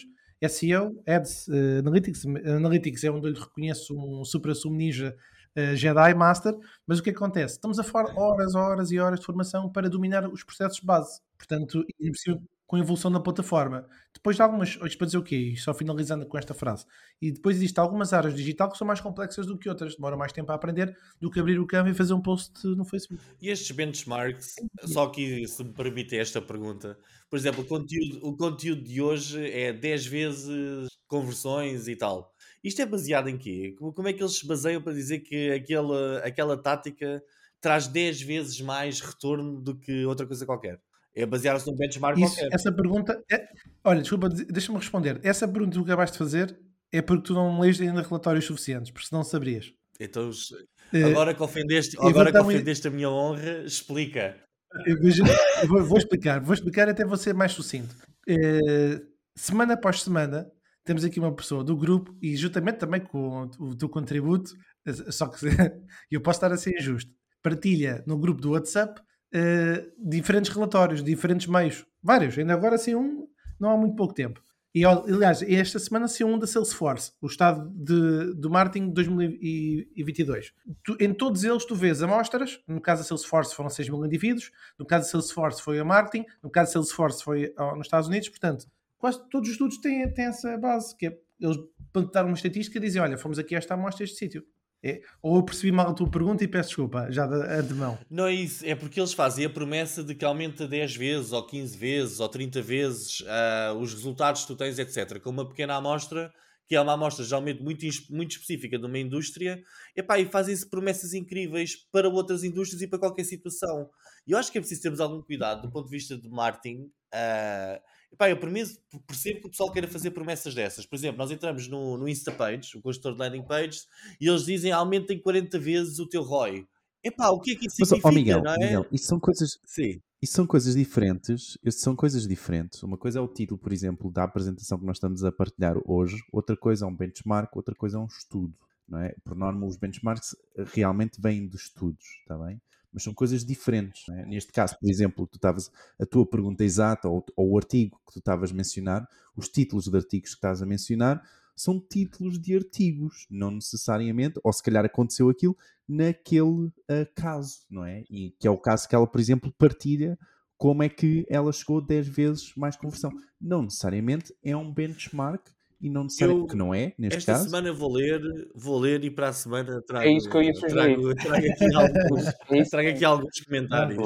SEO, Ads, uh, Analytics, Analytics é onde eu lhe reconheço um super sum ninja uh, Jedi Master, mas o que acontece? Estamos a falar horas, horas e horas de formação para dominar os processos base. Portanto, com a evolução da plataforma. Depois de algumas, hoje para dizer o quê? Só finalizando com esta frase. E depois existem algumas áreas digital que são mais complexas do que outras, demoram mais tempo a aprender do que abrir o Canva e fazer um post no Facebook. E estes benchmarks, só que se me permite esta pergunta, por exemplo, o conteúdo, o conteúdo de hoje é 10 vezes conversões e tal. Isto é baseado em quê? Como é que eles se baseiam para dizer que aquela, aquela tática traz 10 vezes mais retorno do que outra coisa qualquer? É basear-se num benchmark Isso, qualquer. essa pergunta. É... Olha, desculpa, deixa-me responder. Essa pergunta que tu acabaste de fazer é porque tu não lês ainda relatórios suficientes, porque senão sabrias. Então, agora que ofendeste, agora que ofendeste a minha honra, explica. Eu vou, vou, explicar, vou explicar até vou ser mais sucinto. Uh, semana após semana, temos aqui uma pessoa do grupo e juntamente também com o teu contributo, só que *laughs* eu posso estar a ser injusto, partilha no grupo do WhatsApp uh, diferentes relatórios, diferentes meios, vários, ainda agora assim um, não há muito pouco tempo. E aliás, esta semana saiu um da Salesforce, o estado de, do marketing de 2022. Tu, em todos eles tu vês amostras, no caso da Salesforce foram 6 mil indivíduos, no caso da Salesforce foi a marketing, no caso da Salesforce foi nos Estados Unidos, portanto, quase todos os estudos têm, têm essa base, que é eles dar uma estatística e dizem, olha, fomos aqui a esta amostra, este sítio. É, ou eu percebi mal a tua pergunta e peço desculpa, já de, de mão. Não é isso, é porque eles fazem a promessa de que aumenta 10 vezes, ou 15 vezes, ou 30 vezes uh, os resultados que tu tens, etc. Com uma pequena amostra, que é uma amostra geralmente muito, muito específica de uma indústria, epá, e fazem-se promessas incríveis para outras indústrias e para qualquer situação. E eu acho que é preciso termos algum cuidado do ponto de vista de marketing. Uh, Epá, eu percebo que o pessoal queira fazer promessas dessas. Por exemplo, nós entramos no, no Instapage, o construtor de landing pages, e eles dizem aumentem 40 vezes o teu ROI. Epá, o que é que isso Mas, significa, oh Miguel, é? Miguel, isso são coisas... Sim. Isso são coisas diferentes. Isso são coisas diferentes. Uma coisa é o título, por exemplo, da apresentação que nós estamos a partilhar hoje. Outra coisa é um benchmark. Outra coisa é um estudo. Não é? Por norma, os benchmarks realmente vêm de estudos, está bem? Mas são coisas diferentes. É? Neste caso, por exemplo, tu estavas a tua pergunta exata ou, ou, o artigo que tu estavas a mencionar, os títulos de artigos que estás a mencionar são títulos de artigos, não necessariamente, ou se calhar aconteceu aquilo naquele uh, caso, não é? E que é o caso que ela, por exemplo, partilha como é que ela chegou 10 vezes mais conversão. Não necessariamente é um benchmark e não necessariamente, eu, que não é, neste esta caso. Esta semana vou ler, vou ler e para a semana trago, é isso que eu ia sugerir. Trago, *laughs* trago, aqui, alguns, é trago aqui alguns comentários.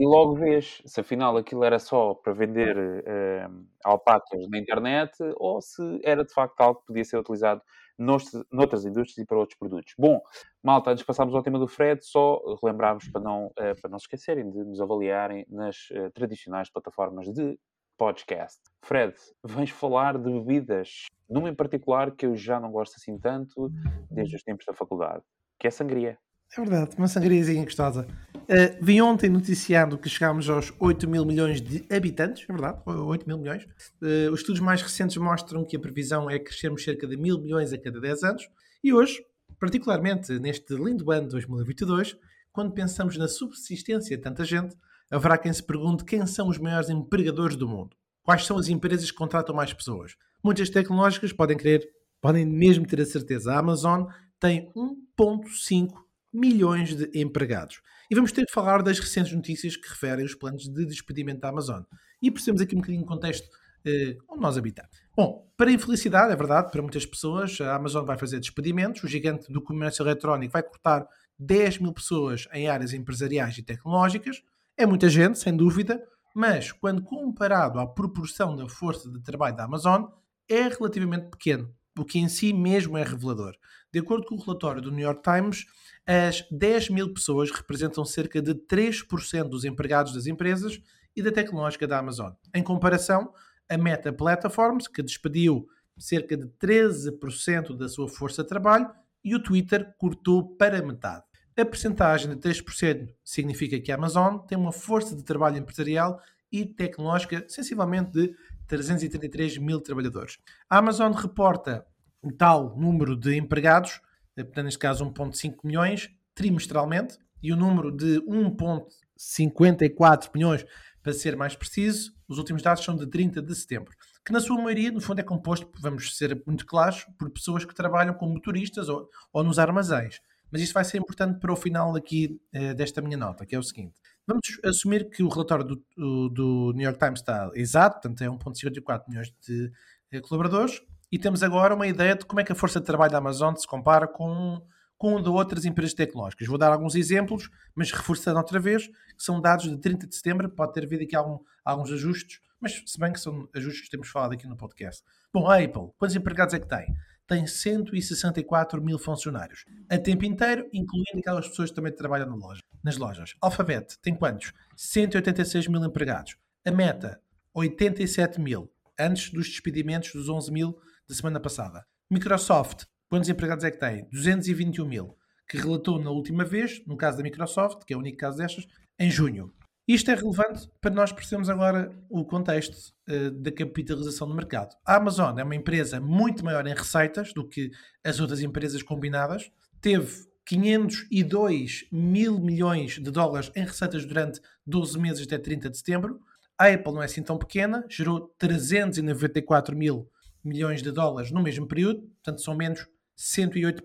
E logo vês se afinal aquilo era só para vender uh, alpacas na internet ou se era de facto algo que podia ser utilizado noutras indústrias e para outros produtos. Bom, malta, antes de passarmos ao tema do Fred, só relembrarmos para não, uh, para não se esquecerem de nos avaliarem nas uh, tradicionais plataformas de podcast. Fred, vens falar de bebidas, numa em particular que eu já não gosto assim tanto desde os tempos da faculdade, que é sangria. É verdade, uma sangriazinha gostosa. Uh, vi ontem noticiado que chegámos aos 8 mil milhões de habitantes, é verdade, 8 mil milhões. Uh, os estudos mais recentes mostram que a previsão é crescermos cerca de mil milhões a cada 10 anos. E hoje, particularmente neste lindo ano de 2022, quando pensamos na subsistência de tanta gente, haverá quem se pergunte quem são os maiores empregadores do mundo. Quais são as empresas que contratam mais pessoas? Muitas tecnológicas podem querer, podem mesmo ter a certeza. A Amazon tem 1,5 milhões de empregados. E vamos ter que falar das recentes notícias que referem os planos de despedimento da Amazon. E percebemos aqui um bocadinho o contexto eh, onde nós habitamos. Bom, para infelicidade, é verdade, para muitas pessoas, a Amazon vai fazer despedimentos, o gigante do comércio eletrónico vai cortar 10 mil pessoas em áreas empresariais e tecnológicas, é muita gente, sem dúvida, mas quando comparado à proporção da força de trabalho da Amazon, é relativamente pequeno, o que em si mesmo é revelador. De acordo com o relatório do New York Times, as 10 mil pessoas representam cerca de 3% dos empregados das empresas e da tecnológica da Amazon. Em comparação, a Meta Platforms, que despediu cerca de 13% da sua força de trabalho, e o Twitter cortou para metade. A percentagem de 3% significa que a Amazon tem uma força de trabalho empresarial e tecnológica sensivelmente de 333 mil trabalhadores. A Amazon reporta o tal número de empregados, eh, portanto, neste caso 1,5 milhões, trimestralmente, e o número de 1,54 milhões, para ser mais preciso, os últimos dados são de 30 de setembro, que na sua maioria, no fundo, é composto, vamos ser muito claros, por pessoas que trabalham como motoristas ou, ou nos armazéns. Mas isto vai ser importante para o final aqui uh, desta minha nota, que é o seguinte. Vamos assumir que o relatório do, do, New York Times está exato, portanto é 1,54 milhões de eh, colaboradores, e temos agora uma ideia de como é que a força de trabalho da Amazon se compara com, com de outras empresas tecnológicas. Vou dar alguns exemplos, mas reforçando outra vez, que são dados de 30 de setembro, pode ter havido aqui algum, alguns ajustes, mas se bem que são ajustes que temos falado aqui no podcast. Bom, a Apple, quantos empregados é que tem? Tem 164 mil funcionários, a tempo inteiro, incluindo aquelas pessoas que também trabalham na loja, nas lojas. Alphabet tem quantos? 186 mil empregados. A Meta, 87 mil, antes dos despedimentos dos 11 mil da semana passada. Microsoft, quantos empregados é que tem? 221 mil, que relatou na última vez, no caso da Microsoft, que é o único caso destas, em junho. Isto é relevante para nós percebermos agora o contexto uh, da capitalização do mercado. A Amazon é uma empresa muito maior em receitas do que as outras empresas combinadas. Teve 502 mil milhões de dólares em receitas durante 12 meses até 30 de setembro. A Apple não é assim tão pequena, gerou 394 mil milhões de dólares no mesmo período, portanto são menos 108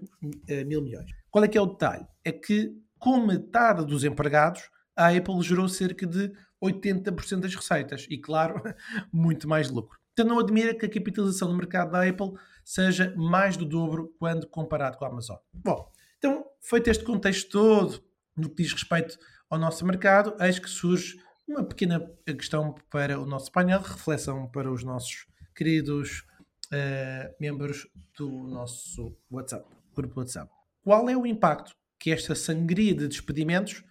eh, mil milhões. Qual é que é o detalhe? É que com metade dos empregados a Apple gerou cerca de 80% das receitas e, claro, *laughs* muito mais lucro. Então não admira que a capitalização do mercado da Apple seja mais do dobro quando comparado com a Amazon. Bom, então, feito este contexto todo no que diz respeito ao nosso mercado, eis que surge uma pequena questão para o nosso painel reflexão para os nossos queridos uh, membros do nosso WhatsApp, grupo WhatsApp. Qual é o impacto que esta sangria de despedimentos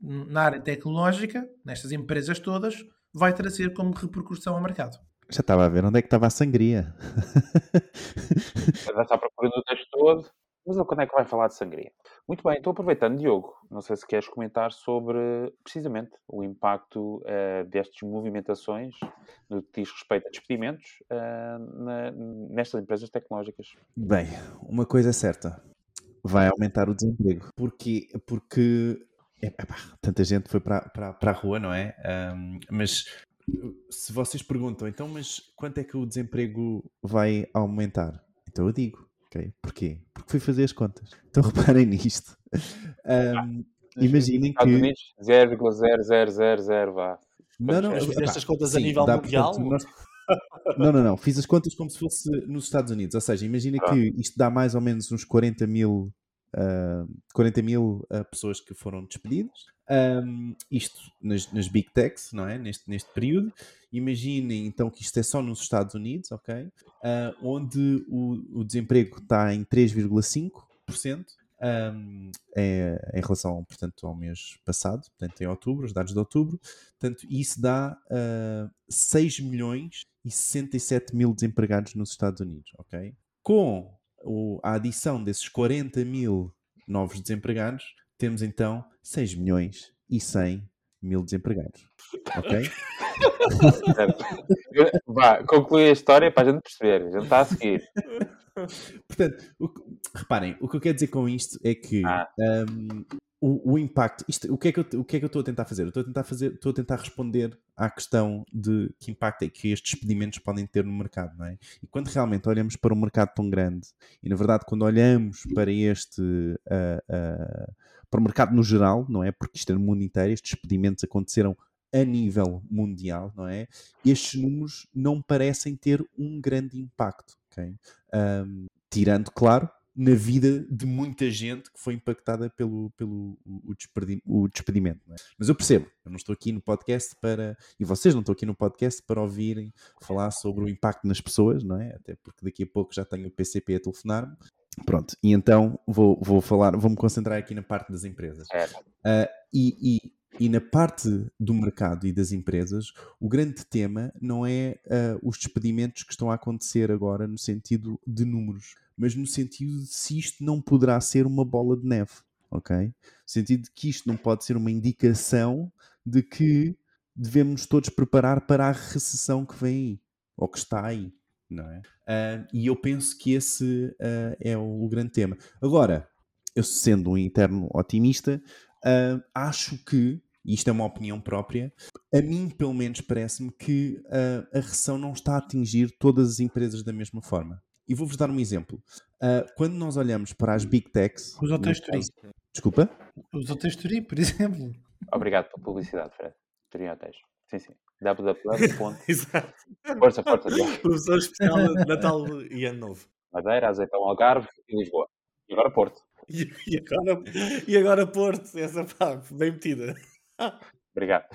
na área tecnológica, nestas empresas todas, vai trazer como repercussão ao mercado. Já estava a ver onde é que estava a sangria. Já está procurando o texto todo. Mas quando é que vai falar de sangria? Muito bem, então aproveitando, Diogo, não sei se queres comentar sobre precisamente o impacto uh, destas movimentações no que diz respeito a despedimentos uh, na, nestas empresas tecnológicas. Bem, uma coisa é certa, vai aumentar o desemprego. Porquê? Porque Epá, tanta gente foi para, para, para a rua, não é? Um, mas se vocês perguntam, então, mas quanto é que o desemprego vai aumentar? Então eu digo, ok? Porquê? Porque fui fazer as contas. Então *laughs* reparem nisto. Um, imaginem que. Unidos, 0,0000 vá. Não, não, fiz estas contas sim, a nível dá, mundial? Portanto, nós... *laughs* Não, não, não. Fiz as contas como se fosse nos Estados Unidos. Ou seja, imagina ah. que isto dá mais ou menos uns 40 mil uh, 40 mil uh, pessoas que foram despedidas. Um, isto nas, nas, Big Techs, não é? Neste, neste período. Imaginem então que isto é só nos Estados Unidos, ok? Uh, onde o, o, desemprego está em 3,5%. Um, é, em relação, portanto, ao mês passado, portanto, em outubro, os dados de outubro, portanto, isso dá uh, 6 milhões e 67 mil desempregados nos Estados Unidos, ok? Com o, a adição desses 40 mil novos desempregados, temos então 6 milhões e 100 mil desempregados. Ok? *laughs* Vá, conclui a história para a gente perceber. Já está a seguir. Portanto, o, reparem, o que eu quero dizer com isto é que ah. um, o, o, impacto, isto, o, que é que eu, o que é que eu estou a tentar fazer? Eu estou a tentar fazer, estou a tentar responder à questão de que impacto é que estes despedimentos podem ter no mercado, não é? E quando realmente olhamos para um mercado tão grande, e na verdade quando olhamos para este, uh, uh, para o mercado no geral, não é? Porque isto é no mundo inteiro, estes despedimentos aconteceram a nível mundial, não é? Estes números não parecem ter um grande impacto, ok? Um, tirando, claro, na vida de muita gente que foi impactada pelo, pelo o, o despedimento. É? Mas eu percebo, eu não estou aqui no podcast para. E vocês não estão aqui no podcast para ouvirem falar sobre o impacto nas pessoas, não é? Até porque daqui a pouco já tenho o PCP a telefonar-me. Pronto, e então vou, vou falar, vou-me concentrar aqui na parte das empresas. Uh, e, e, e, na parte do mercado e das empresas, o grande tema não é uh, os despedimentos que estão a acontecer agora no sentido de números mas no sentido de se isto não poderá ser uma bola de neve, ok? No sentido de que isto não pode ser uma indicação de que devemos todos preparar para a recessão que vem aí, ou que está aí, não é? Uh, e eu penso que esse uh, é o, o, grande tema. Agora, eu sendo um interno otimista, uh, acho que, isto é uma opinião própria, a mim pelo menos parece-me que a recessão não está a atingir todas as empresas da mesma forma. E vou-vos dar um exemplo. Uh, quando nós olhamos para as Big Techs. Os hotéis Turim. Desculpa? Os hotéis Turim, por exemplo. Obrigado pela publicidade, Fred. Turim Hotéis. Sim, sim. www. *laughs* Exato. Força, força. Professor especial de Natal e Ano Novo. Madeira, Azeitão, Algarve e Lisboa. E agora Porto. E, e agora, e agora Porto, essa pá, bem metida. Obrigado.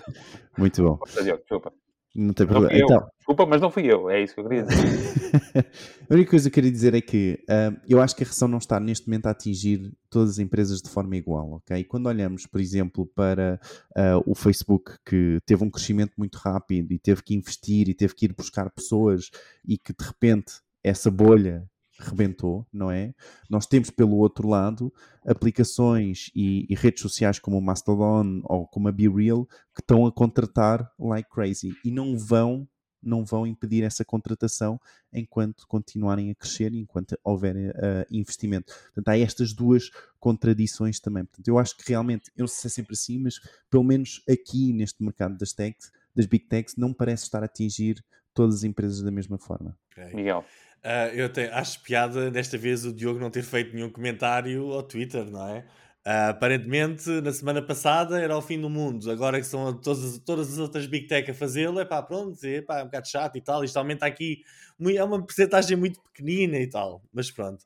Muito bom. Força, Diogo. Desculpa. Não tem Não problema. eu. Então, Desculpa, mas não fui eu. É isso que eu queria dizer. *laughs* a única coisa que eu queria dizer é que ah, eu acho que a recessão não está neste momento a atingir todas as empresas de forma igual, ok? Quando olhamos, por exemplo, para ah, o Facebook, que teve um crescimento muito rápido e teve que investir e teve que ir buscar pessoas e que de repente essa bolha rebentou, não é? Nós temos pelo outro lado aplicações e, e redes sociais como o Mastodon ou como a BeReal que estão a contratar like crazy e não vão não vão impedir essa contratação enquanto continuarem a crescer e enquanto houver eh, investimento. Portanto, há estas duas contradições também. Portanto, eu acho que realmente, eu não sei se é sempre assim, mas pelo menos aqui neste mercado das techs, das big techs, não parece estar a atingir todas as empresas da mesma forma. Ok. Miguel. Ah, eu te- acho piada desta vez o Diogo não ter feito nenhum comentário ao Twitter, não é? Ah, aparentemente, na semana passada era o fim do mundo, agora que são todas, as- todas as outras Big Tech a fazê-lo, é pá, pronto, é pá, é um bocado chato e tal. Isto aumenta aqui, é uma porcentagem muito pequenina e tal, mas pronto.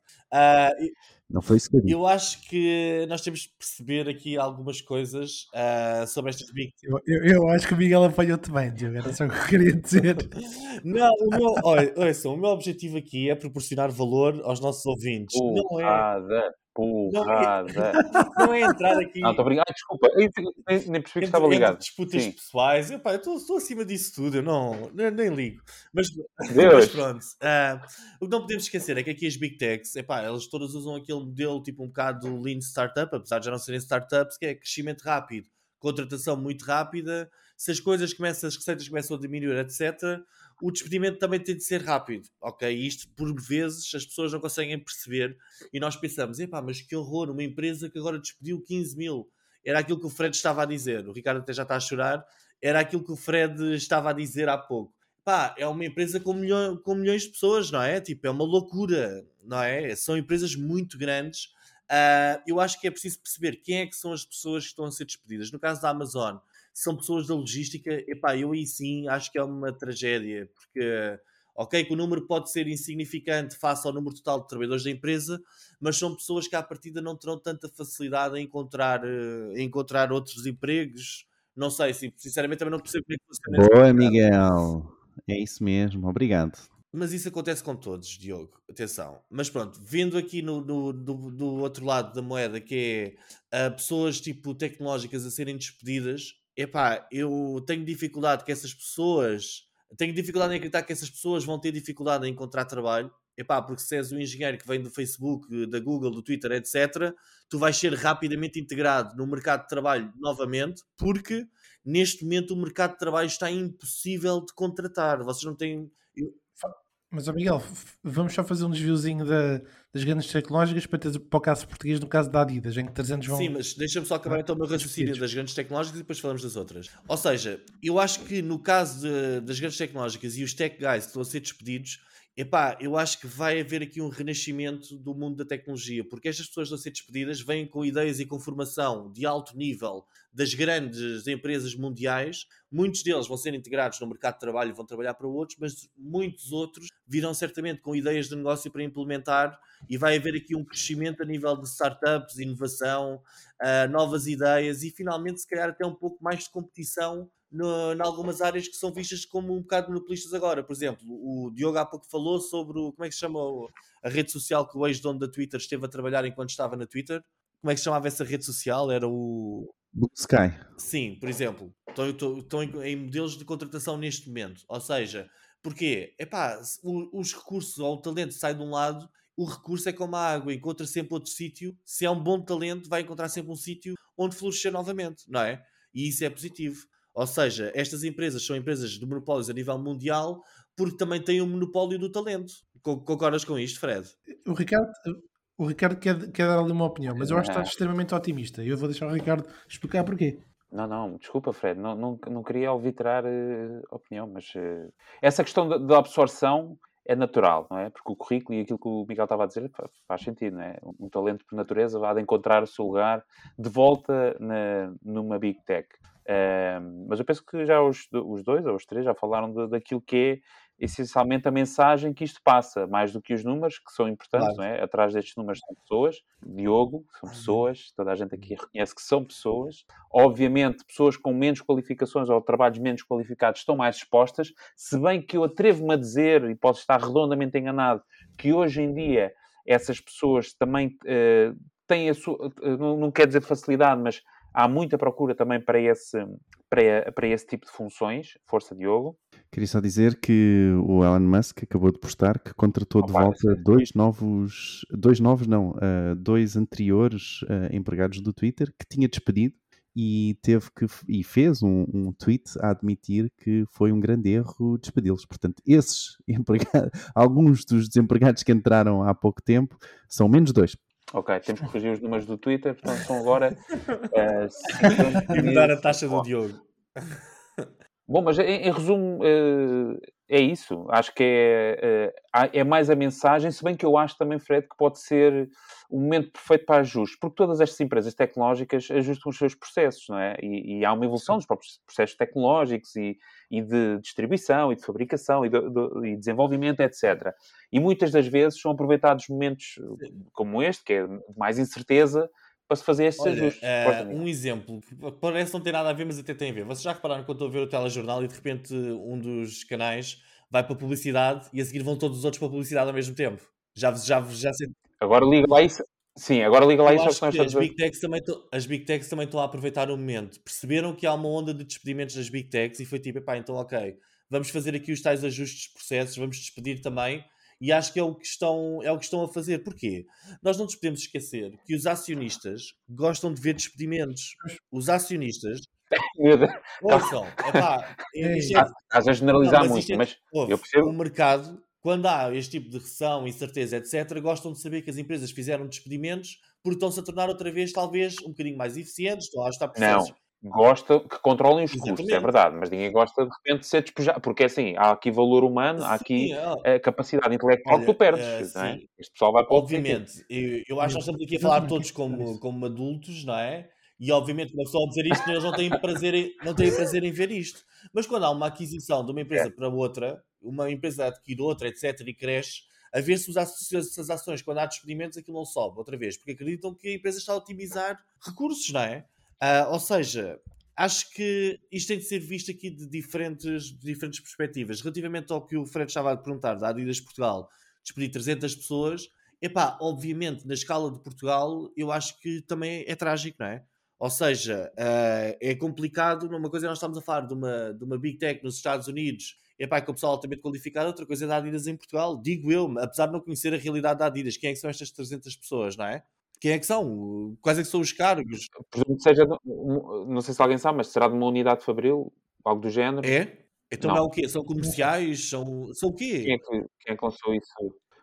E- Não foi isso que eu disse. eu acho que nós temos que perceber aqui algumas coisas ah, sobre estas Big. Eu, eu- eu acho que o Miguel apanhou-te bem, Diogo. Era só o que eu queria dizer. *laughs* Não, o meu, olha, ouçam, o meu objetivo aqui é proporcionar valor aos nossos ouvintes. Não é, Porrada. Porrada. *laughs* não é entrar aqui Não, estou obrigado. Ah, desculpa. Nem, nem- nem percebi que entre, estava entre ligado. disputas Sim. pessoais. Eu estou- estou acima disso tudo, eu não, nem, nem ligo. Mas, mas Deus. Pronto. ah, o que não podemos esquecer é que aqui as Big Techs, epá, elas todas usam aquele modelo tipo um bocado lean startup, apesar de já não serem startups, que é crescimento rápido, contratação muito rápida. Se as coisas começam, as receitas começam a diminuir, etc., o despedimento também tem de ser rápido, ok? Isto, por vezes, as pessoas não conseguem perceber e nós pensamos, epá, mas que horror, uma empresa que agora despediu 15 mil. Era aquilo que o Fred estava a dizer. O Ricardo até já está a chorar. Era aquilo que o Fred estava a dizer há pouco. Pá, é uma empresa com, milhão, com milhões de pessoas, não é? Tipo, é uma loucura, não é? São empresas muito grandes. Ah, eu acho que é preciso perceber quem é que são as pessoas que estão a ser despedidas. No caso da Amazon, são pessoas da logística. Epá, eu aí sim acho que é uma tragédia, porque, ok, que o número pode ser insignificante face ao número total de trabalhadores da empresa, mas são pessoas que à partida não terão tanta facilidade em encontrar, eh, em encontrar outros empregos. Não sei, sinceramente também não percebo como é que funciona Boa. Miguel. É isso mesmo. Obrigado. Mas isso acontece com todos, Diogo. Atenção. Mas pronto, vendo aqui no, no- do, do outro lado da moeda, que é ah, pessoas tipo tecnológicas a serem despedidas, epá, eu tenho dificuldade que essas pessoas. Tenho dificuldade em acreditar que essas pessoas vão ter dificuldade em encontrar trabalho. Epá, porque se és um engenheiro que vem do Facebook, da Google, do Twitter, etc., tu vais ser rapidamente integrado no mercado de trabalho novamente, porque neste momento o mercado de trabalho está impossível de contratar. Vocês não têm. eu- Mas, ó Miguel, vamos só fazer um desviozinho da- das grandes tecnológicas para, ter, para o caso português, no caso da Adidas, em que 300 vão. Sim, mas deixa-me só acabar então o meu raciocínio das grandes tecnológicas e depois falamos das outras. Ou seja, eu acho que no caso de- das grandes tecnológicas e os tech guys que estão a ser despedidos, epá, eu acho que vai haver aqui um renascimento do mundo da tecnologia, porque estas pessoas a ser despedidas vêm com ideias e com formação de alto nível das grandes empresas mundiais. Muitos deles vão ser integrados no mercado de trabalho e vão trabalhar para outros, mas muitos outros virão certamente com ideias de negócio para implementar e vai haver aqui um crescimento a nível de startups, inovação, ah, novas ideias e finalmente, se calhar, até um pouco mais de competição em algumas áreas que são vistas como um bocado monopolistas agora. Por exemplo, o Diogo há pouco falou sobre o, como é que se chama a rede social que o ex-dono da Twitter esteve a trabalhar enquanto estava na Twitter. Como é que se chamava essa rede social? Era o. Sky. Sim, por exemplo, estão, em, em modelos de contratação neste momento. Ou seja, porquê? Epá, os recursos ou o talento sai de um lado, o recurso é como a água, encontra sempre outro sítio. Se é um bom talento, vai encontrar sempre um sítio onde florescer novamente, não é? E isso é positivo. Ou seja, estas empresas são empresas de monopólios a nível mundial porque também têm o monopólio do talento. Co- Concordas com isto, Fred? O Ricardo, o Ricardo quer, quer dar ali uma opinião, mas eu acho que Ah. está extremamente otimista. E eu vou deixar o Ricardo explicar porquê. Não, não, desculpa, Fred, não, não, não queria alvitrar eh, opinião, mas eh, essa questão da, absorção é natural, não é? Porque o currículo e aquilo que o Miguel estava a dizer faz sentido, não é? Um talento por natureza vai de encontrar o seu lugar de volta na, numa Big Tech. Uh, mas eu penso que já os, os dois ou os três já falaram de, daquilo que é essencialmente a mensagem que isto passa, mais do que os números, que são importantes, claro. não é? Atrás destes números são pessoas, Diogo, são pessoas, toda a gente aqui reconhece que são pessoas. Obviamente, pessoas com menos qualificações ou trabalhos menos qualificados estão mais expostas, se bem que eu atrevo-me a dizer, e posso estar redondamente enganado, que hoje em dia essas pessoas também uh, têm a sua, uh, não, não quer dizer facilidade, mas há muita procura também para esse, para, para esse tipo de funções. Força, Diogo. Queria só dizer que o Elon Musk acabou de postar que contratou oh, de volta dois novos, dois novos não, uh, dois anteriores uh, empregados do Twitter que tinha despedido e teve que e fez um, um tweet a admitir que foi um grande erro despedi-los. Portanto, esses *laughs* empregados, alguns dos desempregados que entraram há pouco tempo são menos dois. Ok, temos que corrigir os números do Twitter, portanto são agora. Uh, *laughs* e mudar a taxa do Diogo. Bom, mas em, em resumo, uh, é isso. Acho que é, uh, é mais a mensagem, se bem que eu acho também, Fred, que pode ser o momento perfeito para ajustes, porque todas estas empresas tecnológicas ajustam os seus processos, não é? E, e há uma evolução dos próprios processos tecnológicos e, e de distribuição e de fabricação e de, de, e desenvolvimento, etc. E muitas das vezes são aproveitados momentos como este, que é mais incerteza, para se fazer estes Olha, ajustes. Uh, um exemplo, que parece não ter nada a ver, mas até tem a ver. Vocês já repararam quando estou a ver o telejornal e de repente um dos canais vai para publicidade e a seguir vão todos os outros para publicidade ao mesmo tempo? Já, já, já, já Agora liga lá isso. Sim, agora liga lá Eu isso acho que as big, techs também as Big Techs também estão a aproveitar o momento. Perceberam que há uma onda de despedimentos das Big Techs e foi tipo, pá, então ok, vamos fazer aqui os tais ajustes de processos, vamos despedir também. E acho que é o que estão, é o que estão a fazer. Porquê? Nós não nos podemos esquecer que os acionistas gostam de ver despedimentos. Os acionistas *laughs* Ouçam, epá, *laughs* é, estás a generalizar não, mas muito, é, mas ouve, eu percebo. O mercado quando há este tipo de recessão, incerteza, etc., gostam de saber que as empresas fizeram despedimentos porque estão-se a tornar outra vez, talvez, um bocadinho mais eficientes, estão a ajustar processos. Não, gosta que controlem os Exatamente. custos, é verdade, mas ninguém gosta de repente de ser despejado, porque é assim, há aqui valor humano, há aqui é. a capacidade intelectual Olha, que tu perdes, uh, não é? Este pessoal vai para Obviamente, eu, eu acho que nós estamos aqui a falar todos como, como adultos, não é? E obviamente, uma pessoa a dizer isto, eles não têm, prazer em, não têm prazer em ver isto. Mas quando há uma aquisição de uma empresa é. para outra, uma empresa adquire outra, etc., e cresce, a ver se as ações, quando há despedimentos, aquilo não sobe outra vez, porque acreditam que a empresa está a otimizar recursos, não é? Uh, ou seja, acho que isto tem de ser visto aqui de diferentes, de diferentes perspectivas. Relativamente ao que o Fred estava a perguntar, da Adidas Portugal, despedir 300 pessoas, epá, obviamente, na escala de Portugal, eu acho que também é trágico, não é? Ou seja, uh, é complicado. Uma coisa é nós estamos a falar de uma, de uma Big Tech nos Estados Unidos, é pá, com o pessoal altamente qualificado, outra coisa é da Adidas em Portugal. Digo eu, apesar de não conhecer a realidade da Adidas, quem é que são estas 300 pessoas, não é? Quem é que são? Quais é que são os cargos? Presumo que seja, não sei se alguém sabe, mas será de uma unidade fabril, algo do género? É? Então não. é o quê? São comerciais? São, são o quê? Quem é que, quem é que lançou isso?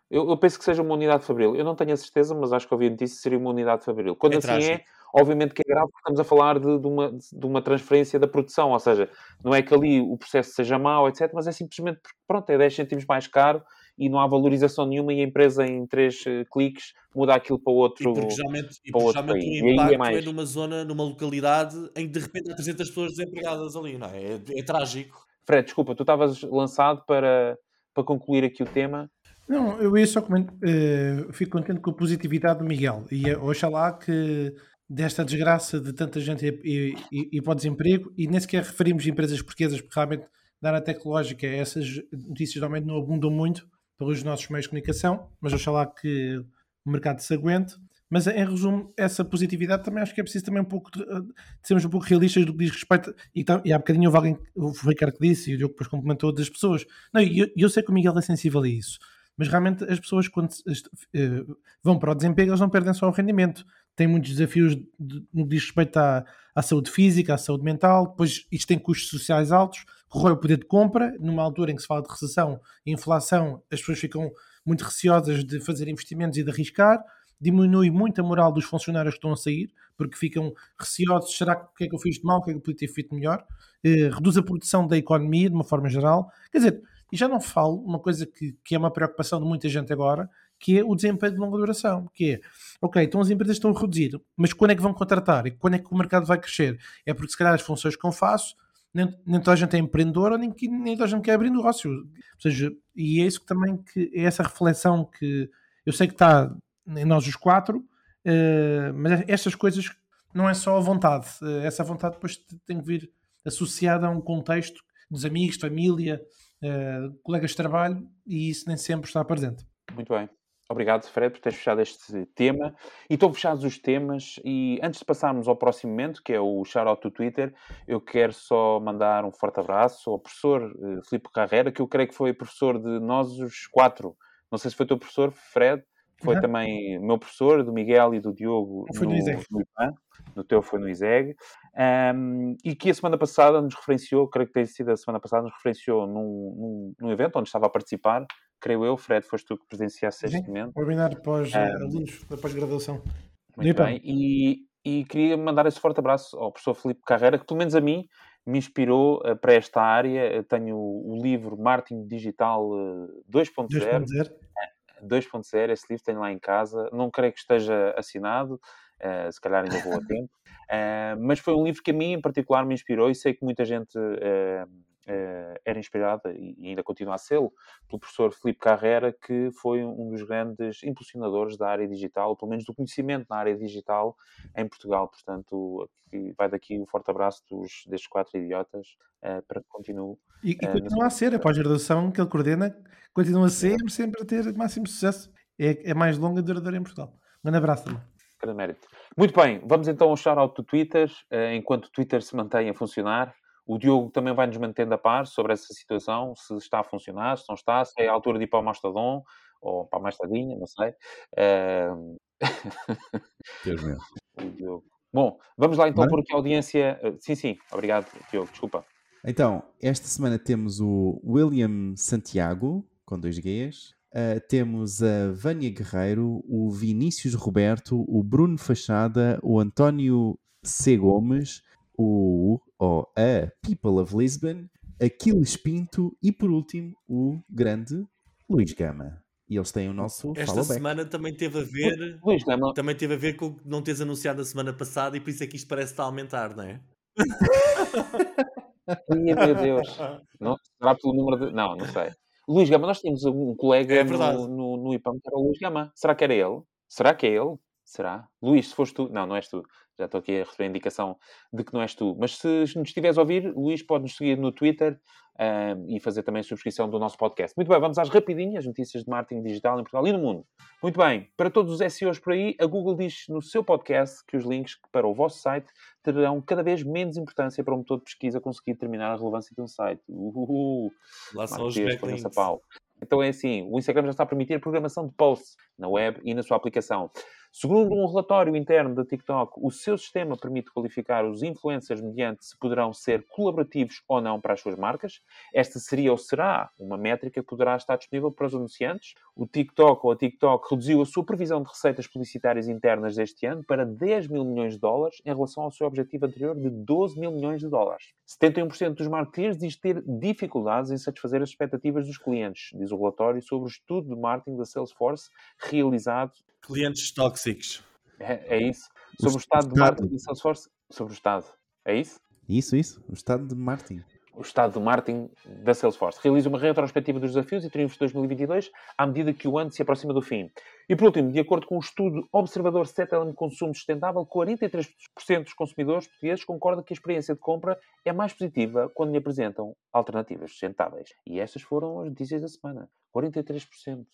Eu, eu, penso que seja uma unidade fabril. Eu não tenho a certeza, mas acho que ouvi notícia seria uma unidade fabril. Quando é assim é, trágico. é, Obviamente que é grave porque estamos a falar de, de, uma, de uma transferência da produção, ou seja, não é que ali o processo seja mau, etc., mas é simplesmente porque, pronto, é 10 cêntimos mais caro e não há valorização nenhuma e a empresa em 3 uh, eh, cliques muda aquilo para outro, e porque geralmente, e porque geralmente o impacto é, mais... é, numa zona, numa localidade em que de repente há 300 pessoas desempregadas ali, não é? É, é trágico. Fred, desculpa, tu estavas lançado para, para concluir aqui o tema. Não, eu ia só comentar, uh, fico contente com a positividade do Miguel e oxalá que desta desgraça de tanta gente e, e, e para o desemprego, e nem sequer referimos empresas portuguesas, porque realmente na área tecnológica essas notícias realmente não abundam muito pelos nossos meios de comunicação, mas oxalá que o mercado se aguente. Mas em resumo, essa positividade também acho que é preciso também um pouco de, de sermos um pouco realistas do que diz respeito. E, e há bocadinho houve alguém, o Ricardo que disse, e o Diogo depois complementou das pessoas. Não, e eu, eu sei que o Miguel é sensível a isso, mas realmente as pessoas quando uh, vão para o desemprego, elas não perdem só o rendimento tem muitos desafios de, no que diz respeito à, à, saúde física, à saúde mental, depois isto tem custos sociais altos, corrói o poder de compra, numa altura em que se fala de recessão e inflação, as pessoas ficam muito receosas de fazer investimentos e de arriscar, diminui muito a moral dos funcionários que estão a sair, porque ficam receosos, será que o que é que eu fiz de mal, o que é que eu podia ter feito melhor, eh, reduz a produção da economia de uma forma geral, quer dizer, E já não falo uma coisa que, que é uma preocupação de muita gente agora, que é o desempenho de longa duração, que é, ok, então as empresas estão a reduzir, mas quando é que vão contratar? E quando é que o mercado vai crescer? É porque se calhar as funções que eu faço, nem, nem toda a gente é empreendedora, nem, nem toda a gente quer abrir negócio. Ou seja, e é isso que também, que é essa reflexão que eu sei que está em nós os quatro, uh, mas estas coisas não é só a vontade, uh, essa vontade depois tem que vir associada a um contexto dos amigos, família, uh, colegas de trabalho, e isso nem sempre está presente. Muito bem. Obrigado, Fred, por teres fechado este tema. E estão fechados os temas. E antes de passarmos ao próximo momento, que é o shout-out do Twitter, eu quero só mandar um forte abraço ao professor uh, Filipe Carreira, que eu creio que foi professor de nós os quatro. Não sei se foi teu professor, Fred, foi uhum. também meu professor, do Miguel e do Diogo foi no, no, ISEG. no no teu foi no ISEG, um, e que a semana passada nos referenciou, creio que tem sido a semana passada, nos referenciou num, num, num evento onde estava a participar, creio eu, Fred, foste tu que presenciaste este momento. Webinar pós-alunos, um, da pós-graduação. Muito bem, e, e queria mandar esse forte abraço ao professor Filipe Carreira, que pelo menos a mim me inspirou uh, para esta área. Eu tenho o, livro Marketing Digital uh, 2.0. 2.0, esse livro tenho lá em casa, não creio que esteja assinado, uh, se calhar ainda vou a *laughs* tempo, uh, mas foi um livro que a mim em particular me inspirou e sei que muita gente uh, era inspirada e ainda continua a ser pelo professor Filipe Carrera, que foi um dos grandes impulsionadores da área digital, pelo menos do conhecimento na área digital em Portugal. Portanto, vai daqui um forte abraço dos, destes quatro idiotas para que continue. E, e continua a ser, a pós-graduação que ele coordena continua sempre, sempre a ter máximo sucesso. É, é mais longa e duradoura em Portugal. Um grande abraço também. Muito bem, vamos então ao shout-out do Twitter, enquanto o Twitter se mantém a funcionar. O Diogo também vai nos mantendo a par sobre essa situação, se está a funcionar, se não está, se é a altura de ir para o Mastodon ou para a Mastadinha, não sei. Uh... *laughs* Deus meu. Bom, vamos lá então Mas... por aqui a audiência. Uh, sim, sim, obrigado, Diogo, desculpa. Então, esta semana temos o William Santiago, com dois Gs. Uh, temos a Vânia Guerreiro, o Vinícius Roberto, o Bruno Fachada, o António C. Gomes, o, ou a People of Lisbon, Aquiles Pinto e, por último, o grande Luís Gama. E eles têm o nosso Esta semana também teve a ver Luís Gama. também teve a ver com não teres anunciado a semana passada e por isso é que isto parece estar a aumentar, não é? *laughs* Meu Deus. Não, será pelo número de. Não, não sei. Luís Gama, nós tínhamos um colega é no, no, no IPAM que era o Luís Gama. Será que era ele? Será que é ele? Será? Luís, se foste tu. Não, não és tu. Já estou aqui a receber a indicação de que não és tu. Mas se nos estiveres a ouvir, Luís, pode-nos seguir no Twitter uh, e fazer também a subscrição do nosso podcast. Muito bem, vamos às rapidinhas notícias de marketing digital em Portugal e no mundo. Muito bem, para todos os SEOs por aí, a Google diz no seu podcast que os links para o vosso site terão cada vez menos importância para o motor de pesquisa conseguir determinar a relevância de um site. Uhul. Lá são os backlinks. Então é assim, o Instagram já está a permitir programação de posts na web e na sua aplicação. Segundo um relatório interno da TikTok, o seu sistema permite qualificar os influencers mediante se poderão ser colaborativos ou não para as suas marcas. Esta seria ou será uma métrica que poderá estar disponível para os anunciantes. O TikTok ou a TikTok reduziu a sua previsão de receitas publicitárias internas deste ano para 10 mil milhões de dólares em relação ao seu objetivo anterior de 12 mil milhões de dólares. 71% dos marketeers diz ter dificuldades em satisfazer as expectativas dos clientes, diz o relatório sobre o estudo de marketing da Salesforce realizado Clientes tóxicos. É, é isso. Sobre o, o estado, de marketing de Salesforce. Sobre o estado. É isso? Isso, isso. O estado de marketing. O estado de marketing da Salesforce. Realiza uma retrospectiva dos desafios e triunfos de 2022 à medida que o ano se aproxima do fim. E por último, de acordo com o um estudo Observador Settlement Consumo Sustentável, 43% dos consumidores portugueses concordam que a experiência de compra é mais positiva quando lhe apresentam alternativas sustentáveis. E estas foram as notícias da semana. 43%.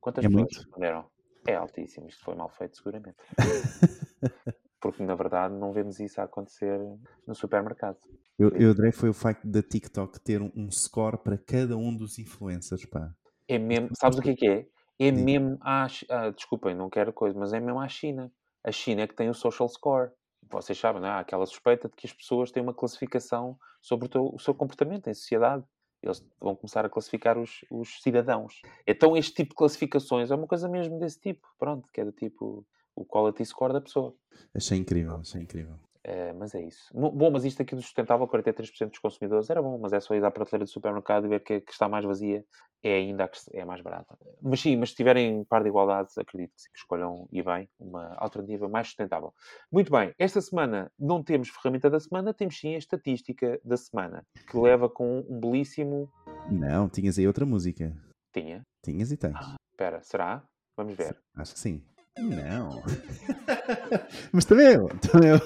Quantas é pessoas muito. responderam? É altíssimo, isto foi mal feito, seguramente. *laughs* Porque, na verdade, não vemos isso a acontecer no supermercado. Eu, eu adorei foi o facto da TikTok ter um, um score para cada um dos influencers, pá. É mesmo, sabes o que é que é? É mesmo a, ah, desculpem, não quero coisa, mas é mesmo a China. A China é que tem o social score. Vocês sabem, não é? Há aquela suspeita de que as pessoas têm uma classificação sobre o, teu, o seu comportamento em sociedade. Eles vão começar a classificar os, os, cidadãos. Então, este tipo de classificações é uma coisa mesmo desse tipo. Pronto, que é do tipo o quality score da pessoa. Achei incrível, achei incrível. Uh, mas é isso. Bom, mas isto aqui do sustentável, 43% dos consumidores era bom, mas é só ir à prateleira do supermercado e ver que, que está mais vazia é ainda a que é mais barata. Mas sim, mas se tiverem par de igualdade, acredito que, sim, que escolham e bem uma alternativa mais sustentável. Muito bem, esta semana não temos ferramenta da semana, temos sim a estatística da semana, que leva com um belíssimo. Não, tinhas aí outra música. Tinha? Tinhas e tens. Espera, ah, será? Vamos ver. Acho que sim. Não. *laughs* Mas também eu. Também eu.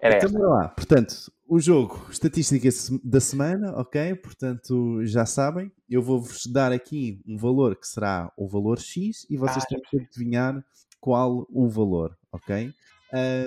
Era então, lá. Portanto, o jogo, estatística da semana, ok? Portanto, já sabem. Eu vou-vos dar aqui um valor que será o valor X e vocês ah, têm que adivinhar qual o valor, ok?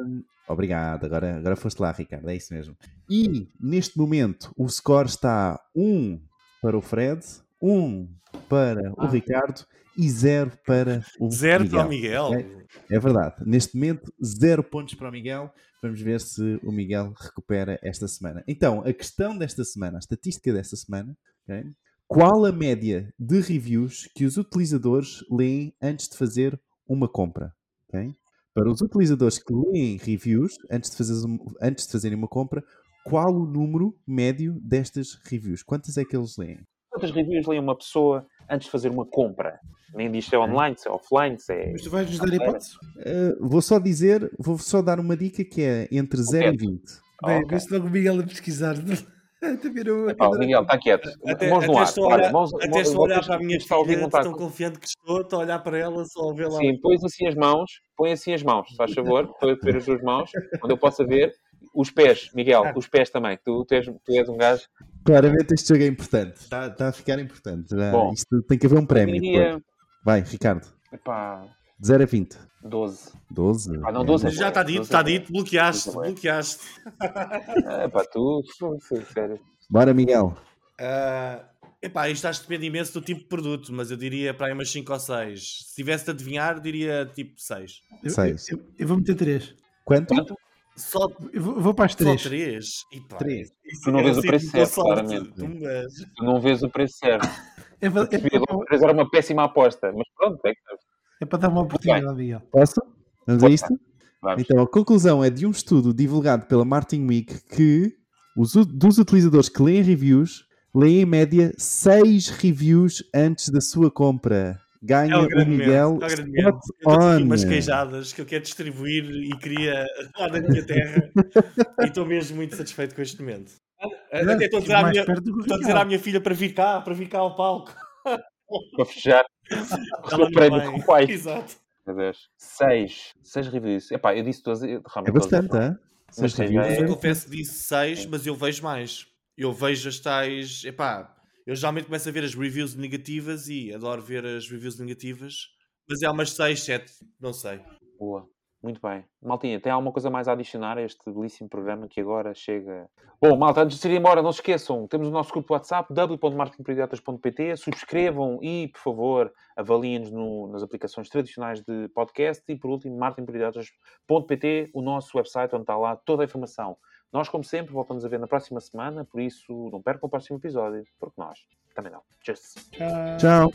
Um, obrigado. Agora, agora foste lá, Ricardo. É isso mesmo. E neste momento o score está 1 para o Fred, 1 para ah. o Ricardo e 0 para o zero Miguel. para o Miguel. É, é, verdade. Neste momento, 0 pontos para o Miguel. Vamos ver se o Miguel recupera esta semana. Então, a questão desta semana, a estatística desta semana, okay? qual a média de reviews que os utilizadores leem antes de fazer uma compra? Okay? Para os utilizadores que leem reviews antes de, fazer, antes de fazerem uma compra, qual o número médio destas reviews? Quantas é que eles leem? Quantas reviews leem uma pessoa antes de fazer uma compra? Nem diz se é online, se é offline, se é. Mas tu vais nos dar hipótese? Uh, vou só dizer, vou só dar uma dica que é entre 0 e 20. Bem, okay. logo o Miguel a pesquisar. *laughs* Epá, Miguel, está quieto. Até, mãos no ar. Estou olhar, mãos, até estou a olhar para a minha filha, tão confiante que estou, estou a olhar para ela, só a ver lá. Sim, põe assim as mãos, põe assim as mãos, faz favor, para eu ver as duas mãos, onde eu possa ver. Os pés, Miguel, ah. os pés também. Tu, tu, és, tu és um gajo. Claramente este jogo é importante. Está, está a ficar importante. Bom, Isto tem que haver um prémio. Diria... Vai, Ricardo. Epá. De 0 a 20. 12. 12? Ah, não, 12 é Já está dito, está dito, bloqueaste, bloqueaste. É pá, tu, sério. Bora, Miguel. Uh, epá, isto acho que depende imenso do tipo de produto, mas eu diria para aí umas 5 ou 6. Se tivesse de adivinhar, diria tipo 6. 6. Eu, eu, eu, vou meter 3. Quanto? Quanto? Só, eu vou, para as 3. Só 3. três. Tu não vês o preço certo, claramente. Tu não vês o preço certo. É, é, era uma péssima aposta, mas pronto, é que. É para dar uma oportunidade, Miguel. Posso? Vamos a isto? Vamos. Então, a conclusão é de um estudo divulgado pela Martin Week que os, dos utilizadores que leem reviews, leem em média 6 reviews antes da sua compra. Ganha é o, o Miguel. É o eu estou umas queijadas que eu quero distribuir e queria lá na minha terra. *laughs* e estou mesmo muito satisfeito com este momento. Até estou a dizer, à minha, estou a dizer à minha filha para vir cá, para vir cá ao palco. Para fechar. *laughs* o prémio com o pai. Exato. Meu Deus. Seis. Seis reviews. Epá, eu disse 12. É bastante, é? Mas é... eu confesso que disse seis, mas eu vejo mais. Eu vejo as tais. Epá, eu geralmente começo a ver as reviews negativas e adoro ver as reviews negativas. Mas é umas 6, 7, não sei. Boa. Muito bem. Maltinha, tem alguma coisa mais a adicionar a este belíssimo programa que agora chega. Bom, malta, antes de ir embora, não se esqueçam, temos o nosso grupo WhatsApp, w.marketingperidiotas.pt. Subscrevam e, por favor, avaliem-nos nas aplicações tradicionais de podcast. E, por último, marketingperidiotas.pt, o nosso website onde está lá toda a informação. Nós, como sempre, voltamos a ver na próxima semana, por isso não percam o próximo episódio, porque nós também não. Tchau. Tchau.